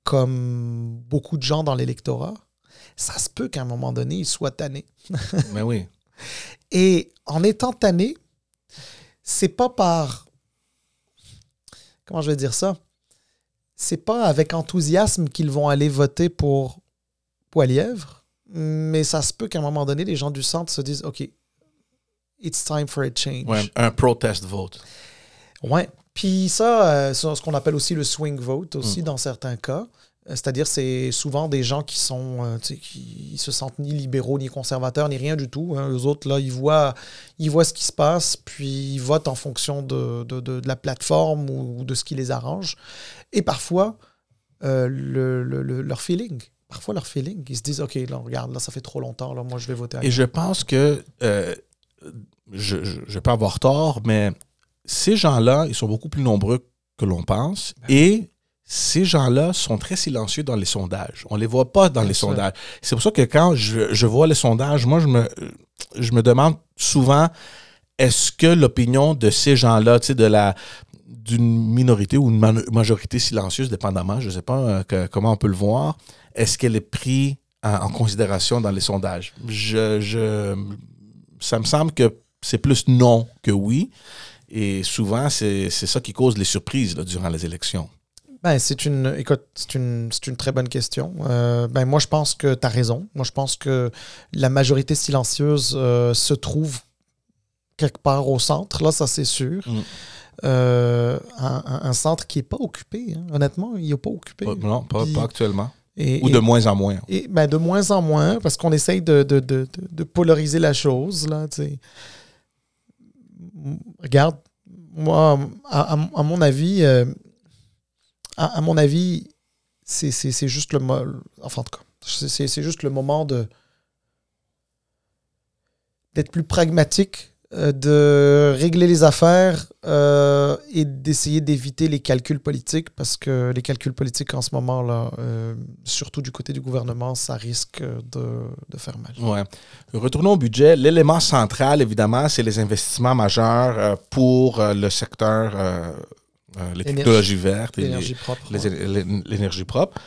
comme beaucoup de gens dans l'électorat, ça se peut qu'à un moment donné, ils soient tannés. Mais *laughs* oui. Et en étant tannés, c'est pas par. Comment je vais dire ça? c'est pas avec enthousiasme qu'ils vont aller voter pour Poilièvre, mais ça se peut qu'à un moment donné, les gens du centre se disent OK, it's time for a change. Ouais, un protest vote. Ouais. Puis ça, euh, c'est ce qu'on appelle aussi le swing vote, aussi mm. dans certains cas. C'est-à-dire, c'est souvent des gens qui sont, euh, qui se sentent ni libéraux, ni conservateurs, ni rien du tout. Hein. Eux autres, là, ils voient, ils voient ce qui se passe, puis ils votent en fonction de, de, de, la plateforme ou de ce qui les arrange. Et parfois, euh, le, le, leur feeling. Parfois, leur feeling. Ils se disent, OK, là, regarde, là, ça fait trop longtemps, là, moi, je vais voter. Et je pense que, euh, je, je, je, peux avoir tort, mais ces gens-là, ils sont beaucoup plus nombreux que l'on pense. Ben et ces gens-là sont très silencieux dans les sondages. On ne les voit pas dans les sondages. C'est pour ça que quand je, vois les sondages, moi, je me, je me demande souvent, est-ce que l'opinion de ces gens-là, tu sais, de la d'une minorité ou une majorité silencieuse, dépendamment, je ne sais pas euh, comment on peut le voir, est-ce qu'elle est prise en, considération dans les sondages? Je, je, ça me semble que c'est plus non que oui. Et souvent, c'est ça qui cause les surprises durant les élections. Ben, c'est une, écoute, c'est une, une, très bonne question. Euh, ben, moi, je pense que tu as raison. Moi, je pense que la majorité silencieuse euh, se trouve quelque part au centre, là, ça c'est sûr. Mm. Euh, un, centre qui n'est pas occupé, hein. honnêtement, il n'est pas occupé. non, pas, pas actuellement. Ou de moins en moins. Et, ben, de moins en moins, parce qu'on essaye de, de, de, de, polariser la chose. Là, Regarde, moi, à, à mon avis, à, mon avis, c'est juste le enfin, c'est juste le moment de d'être plus pragmatique, euh, de régler les affaires euh, et d'essayer d'éviter les calculs politiques parce que les calculs politiques en ce moment-là, euh, surtout du côté du gouvernement, ça risque de, de faire mal. Ouais. Retournons au budget. L'élément central, évidemment, c'est les investissements majeurs pour le secteur euh, les technologies vertes et l'énergie propre. L'énergie propre.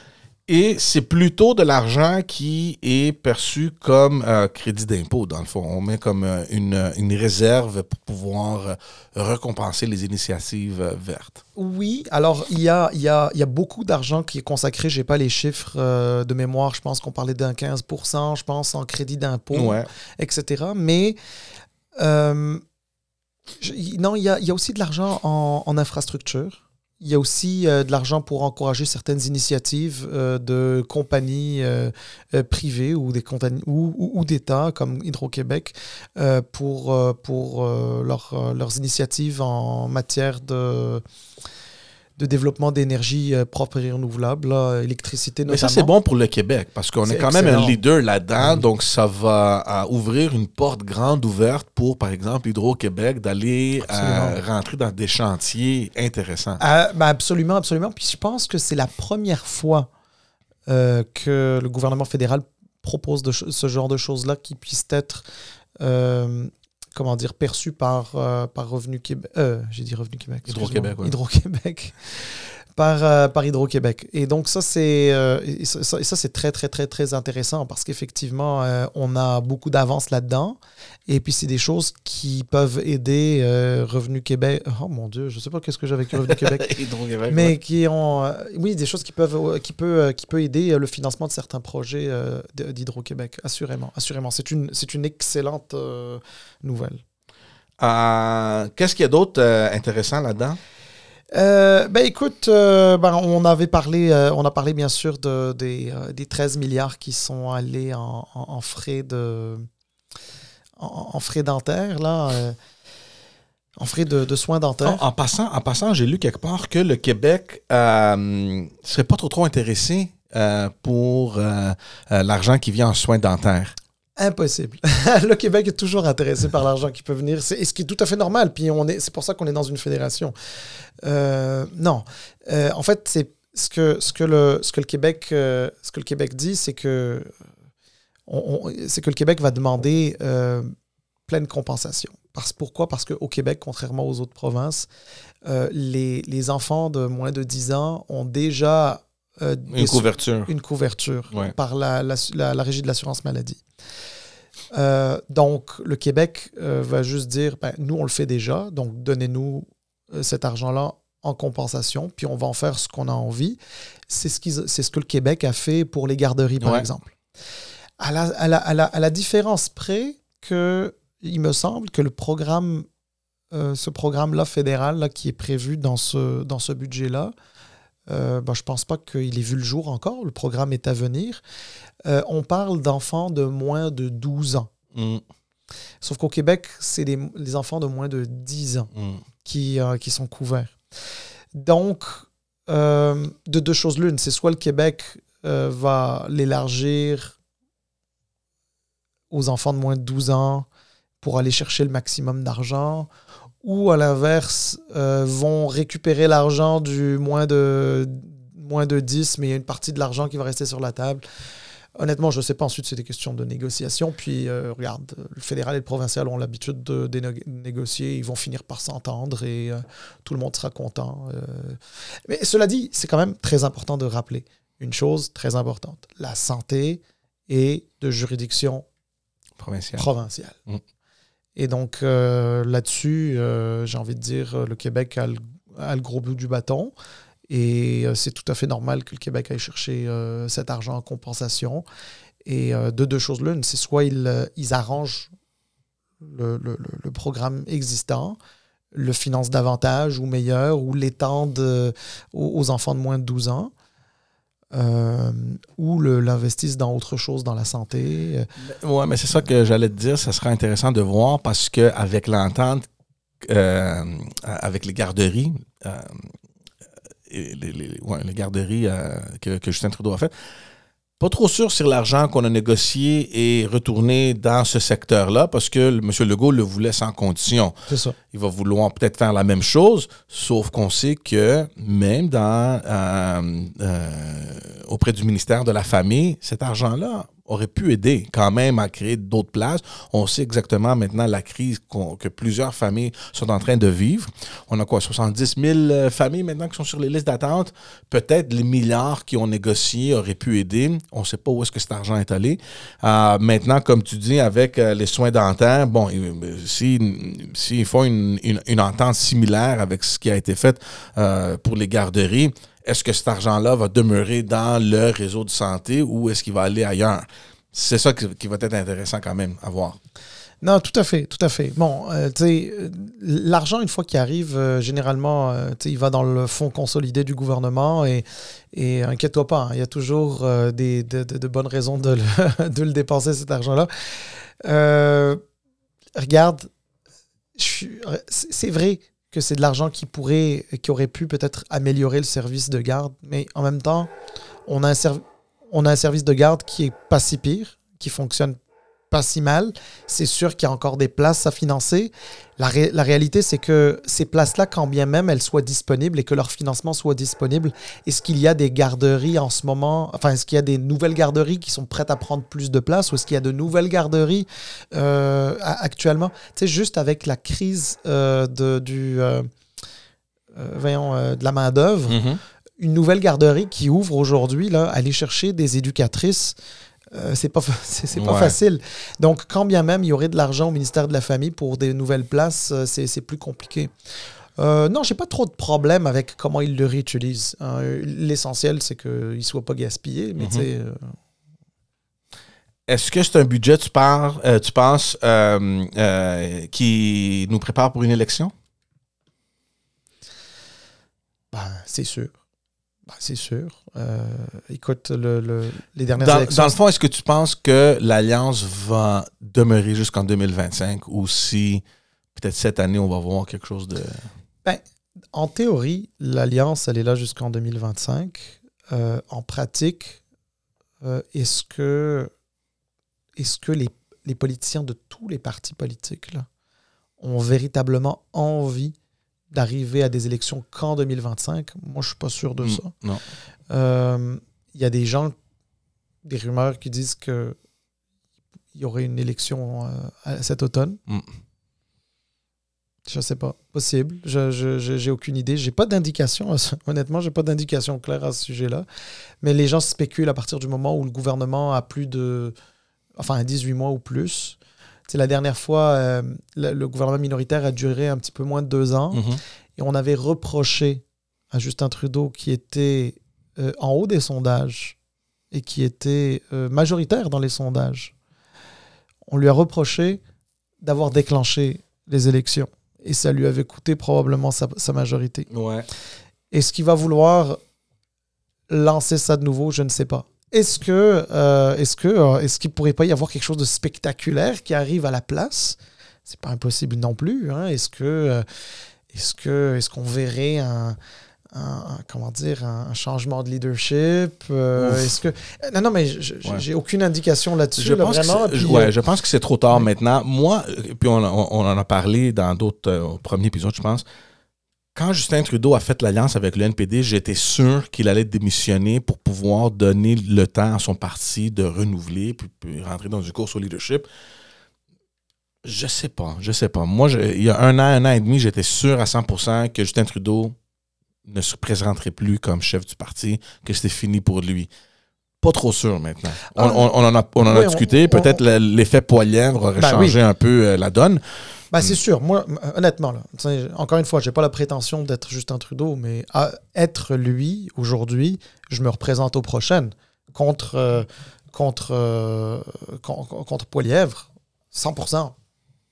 Et c'est plutôt de l'argent qui est perçu comme euh, crédit d'impôt, dans le fond. On met comme euh, une, une, réserve pour pouvoir récompenser les initiatives vertes. Oui, alors il y a, y a, y a beaucoup d'argent qui est consacré, je n'ai pas les chiffres de mémoire, je pense qu'on parlait d'un 15 je pense, en crédit d'impôt, etc. Mais non, il y a, aussi de l'argent en, infrastructure. Il y a aussi euh, de l'argent pour encourager certaines initiatives euh, de compagnies euh, privées ou des ou, ou, d'États comme Hydro-Québec pour, pour leurs initiatives en matière de de développement d'énergie euh, propre et renouvelable, électricité notamment. Mais ça, c'est bon pour le Québec parce qu'on est, quand même un leader là-dedans. Donc, ça va euh, ouvrir une porte grande ouverte pour, par exemple, Hydro-Québec d'aller euh, rentrer dans des chantiers intéressants. Ben, absolument, absolument. Puis je pense que c'est la première fois que le gouvernement fédéral propose de ce genre de choses-là qui puissent être comment dire, perçu par, euh, par Revenu Québec. Euh, j'ai dit Revenu Québec. Hydro-Québec, Hydro-Québec. Par, euh, par Hydro-Québec. Et donc, ça, c'est ça, ça c'est très, très, très, très intéressant parce qu'effectivement, on a beaucoup d'avance là-dedans. Et puis, c'est des choses qui peuvent aider Revenu Québec. Oh mon Dieu, je ne sais pas qu'est-ce que j'ai avec Revenu *laughs* Québec. Hydro-Québec. Mais qui ont. oui, des choses qui peuvent, qui peut, qui peut aider le financement de certains projets d'Hydro-Québec, assurément. assurément. C'est une, une excellente nouvelle. Qu'est-ce qu'il y a d'autre intéressant là-dedans? Euh, ben écoute, euh, ben, on avait parlé, euh, on a parlé bien sûr de, des, des 13 milliards qui sont allés en, frais de en, dentaires en frais de, de soins dentaires. En, passant, en passant, j'ai lu quelque part que le Québec ne serait pas trop trop intéressé pour l'argent qui vient en soins dentaires. Impossible. *laughs* le Québec est toujours intéressé par l'argent qui peut venir, c'est, ce qui est tout à fait normal. Puis on est, c'est pour ça qu'on est dans une fédération. Euh, non, euh, en fait, c'est ce que ce que le ce que le Québec euh, ce que le Québec dit, c'est que c'est que le Québec va demander pleine compensation. Parce, pourquoi? Parce qu'au Québec, contrairement aux autres provinces, les, les enfants de moins de 10 ans ont déjà une couverture, une couverture par la, la, la régie de l'assurance maladie. Euh, donc, le Québec euh, va juste dire, ben, nous, on le fait déjà, donc donnez-nous euh, cet argent-là en compensation, puis on va en faire ce qu'on a envie. C'est ce, c'est ce que le Québec a fait pour les garderies, par exemple. À la, à, la, à, la, différence près que, il me semble que le programme, ce programme-là fédéral là, qui est prévu dans ce, dans ce budget-là, Euh, ben, je ne pense pas qu'il ait vu le jour encore. Le programme est à venir. Euh, on parle d'enfants de moins de 12 ans. Mm. Sauf qu'au Québec, c'est les, les enfants de moins de 10 ans Mm. qui, euh, qui sont couverts. Donc, de deux choses l'une, c'est soit le Québec va l'élargir aux enfants de moins de 12 ans pour aller chercher le maximum d'argent, ou à l'inverse, euh, vont récupérer l'argent du moins de, moins de 10, mais il y a une partie de l'argent qui va rester sur la table. Honnêtement, je ne sais pas. Ensuite, c'est des questions de négociation. Puis, euh, regarde, le fédéral et le provincial ont l'habitude de, de négo- négocier. Ils vont finir par s'entendre et euh, tout le monde sera content. euh. Mais cela dit, c'est quand même très important de rappeler une chose très importante. La santé est de juridiction Provincial. provinciale. Mm. Et donc, euh, là-dessus, euh, j'ai envie de dire, euh, le Québec a le, a gros bout du bâton. Et c'est tout à fait normal que le Québec aille chercher cet argent en compensation. Et de deux choses l'une, c'est soit ils, arrangent le, programme existant, le financent davantage ou meilleur, ou l'étendent aux, aux enfants de moins de 12 ans, euh, ou l'investissent dans autre chose, dans la santé. euh, Ouais, mais c'est ça que j'allais te dire. Ça sera intéressant de voir parce que avec l'entente euh, avec les garderies, euh, les, garderies que, que Justin Trudeau a fait, pas trop sûr sur l'argent qu'on a négocié et retourné dans ce secteur-là parce que M. Legault le voulait sans condition. c'est ça. Il va vouloir peut-être faire la même chose, sauf qu'on sait que même dans euh, euh, auprès du ministère de la Famille, cet argent-là aurait pu aider quand même à créer d'autres places. On sait exactement maintenant la crise que plusieurs familles sont en train de vivre. On a quoi, 70 000 euh, familles maintenant qui sont sur les listes d'attente? Peut-être les milliards qui ont négocié auraient pu aider. On ne sait pas où est-ce que cet argent est allé. Euh, maintenant, comme tu dis, avec euh, les soins dentaires, bon, euh, s'ils si, font une, une- une entente similaire avec ce qui a été fait euh, pour les garderies, est-ce que cet argent-là va demeurer dans le réseau de santé ou est-ce qu'il va aller ailleurs? C'est ça qui, va être intéressant quand même à voir. Non, tout à fait, tout à fait. Bon, euh, l'argent, une fois qu'il arrive, euh, généralement, euh, il va dans le fonds consolidé du gouvernement et, et inquiète-toi pas, hein, il y a toujours des, de, bonnes raisons de le, *laughs* dépenser, cet argent-là. Regarde, c'est vrai c'est de l'argent qui pourrait, qui aurait pu peut-être améliorer le service de garde, mais en même temps, on a un, on a un service de garde qui est pas si pire, qui fonctionne pas si mal. C'est sûr qu'il y a encore des places à financer. La, ré- la réalité, c'est que ces places-là, quand bien même elles soient disponibles et que leur financement soit disponible, est-ce qu'il y a des garderies en ce moment, enfin, est-ce qu'il y a des nouvelles garderies qui sont prêtes à prendre plus de place ou est-ce qu'il y a de nouvelles garderies euh, actuellement? Tu sais, juste avec la crise euh, de, du, euh, voyons, de la main-d'œuvre, une nouvelle garderie qui ouvre aujourd'hui, là, aller chercher des éducatrices, euh, c'est pas, *laughs* c'est, pas Ouais. facile. Donc, quand bien même il y aurait de l'argent au ministère de la Famille pour des nouvelles places, euh, c'est, c'est plus compliqué. Euh, non, j'ai pas trop de problème avec comment ils le réutilisent. hein. L'essentiel, c'est qu'il ne soit pas gaspillé, mais euh, Est-ce que c'est un budget, tu, pars, euh, tu penses, euh, euh, qui nous prépare pour une élection? ben, c'est sûr. Ben, c'est sûr. Euh, écoute, le, le- les dernières Dans, élections. dans le fond, est-ce que tu penses que l'Alliance va demeurer jusqu'en 2025 ou si peut-être cette année, on va voir quelque chose de... En théorie, l'Alliance, elle est là jusqu'en 2025. Euh, en pratique, euh, est-ce que, est que les, les politiciens de tous les partis politiques là, ont véritablement envie d'arriver à des élections qu'en 2025? Moi, je suis pas sûr de Mm, ça. non. Euh, Il y a des gens, des rumeurs qui disent que il y aurait une élection euh, cet automne. Mm. Je sais pas. Possible. Je j'ai aucune idée. J'ai pas d'indication. Honnêtement, j'ai pas d'indication claire à ce sujet-là. Mais les gens spéculent à partir du moment où le gouvernement a plus de. Enfin, 18 mois ou plus. C'est la dernière fois, euh, le, le gouvernement minoritaire a duré un petit peu moins de deux ans. Mhm. Et on avait reproché à Justin Trudeau, qui était euh, en haut des sondages et qui était euh, majoritaire dans les sondages, on lui a reproché d'avoir déclenché les élections. Et ça lui avait coûté probablement sa, sa majorité. Ouais. Est-ce qu'il va vouloir lancer ça de nouveau, je ne sais pas. Est-ce que euh, est-ce que euh, est-ce qu'il pourrait pas y avoir quelque chose de spectaculaire qui arrive à la place? C'est pas impossible non plus. Hein. Est-ce que euh, est-ce que est-ce qu'on verrait un, un- comment dire un changement de leadership euh. Est-ce que non non mais je- je- Ouais. j'ai aucune indication là-dessus. Je là, pense, que c'est- puis, ouais, euh, je pense que c'est trop tard maintenant. Moi, puis on, on- on en a parlé dans d'autres euh, au premier épisode, je pense. Quand Justin Trudeau a fait l'alliance avec le NPD, j'étais sûr qu'il allait démissionner pour pouvoir donner le temps à son parti de renouveler puis, puis rentrer dans une course au leadership. Je sais pas, je sais pas. Moi, je- il y a un an, un an et demi, j'étais sûr à 100% que Justin Trudeau ne se présenterait plus comme chef du parti, que c'était fini pour lui. Pas trop sûr maintenant. On, Ah. on- on en a, on en a Oui, on- discuté. Peut-être le- l'effet poilièvre aurait Ben changé un peu euh, la donne. Ben, c'est sûr. Moi, m- honnêtement, là, encore une fois, j'ai pas la prétention d'être Justin Trudeau, mais à être lui aujourd'hui, je me représente aux prochaines contre euh, contre euh, con- con- contre Poilièvre, 100%.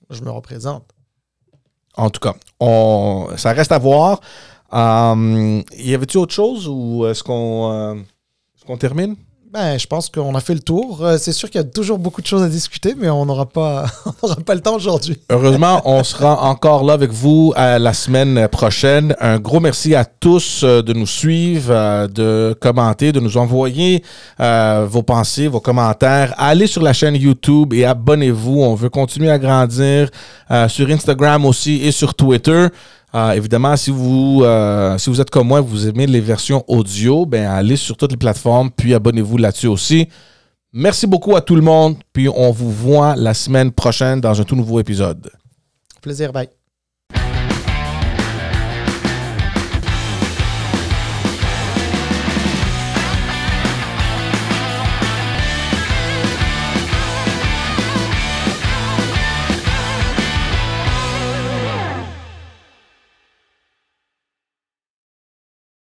Je me représente. En tout cas, on, ça reste à voir. Euh, y avait-tu autre chose ou est-ce qu'on euh, est-ce qu'on termine? Ben, je pense qu'on a fait le tour. Euh, c'est sûr qu'il y a toujours beaucoup de choses à discuter, mais on n'aura pas, *laughs* on pas le temps aujourd'hui. Heureusement, on *laughs* sera encore là avec vous à la semaine prochaine. Un gros merci à tous euh, de nous suivre, euh, de commenter, de nous envoyer euh, vos pensées, vos commentaires. Allez sur la chaîne YouTube et abonnez-vous. On veut continuer à grandir euh, sur Instagram aussi et sur Twitter. Euh, évidemment, si vous, euh, si vous êtes comme moi, vous aimez les versions audio, ben allez sur toutes les plateformes, puis abonnez-vous là-dessus aussi. Merci beaucoup à tout le monde, puis on vous voit la semaine prochaine dans un tout nouveau épisode. Plaisir, bye.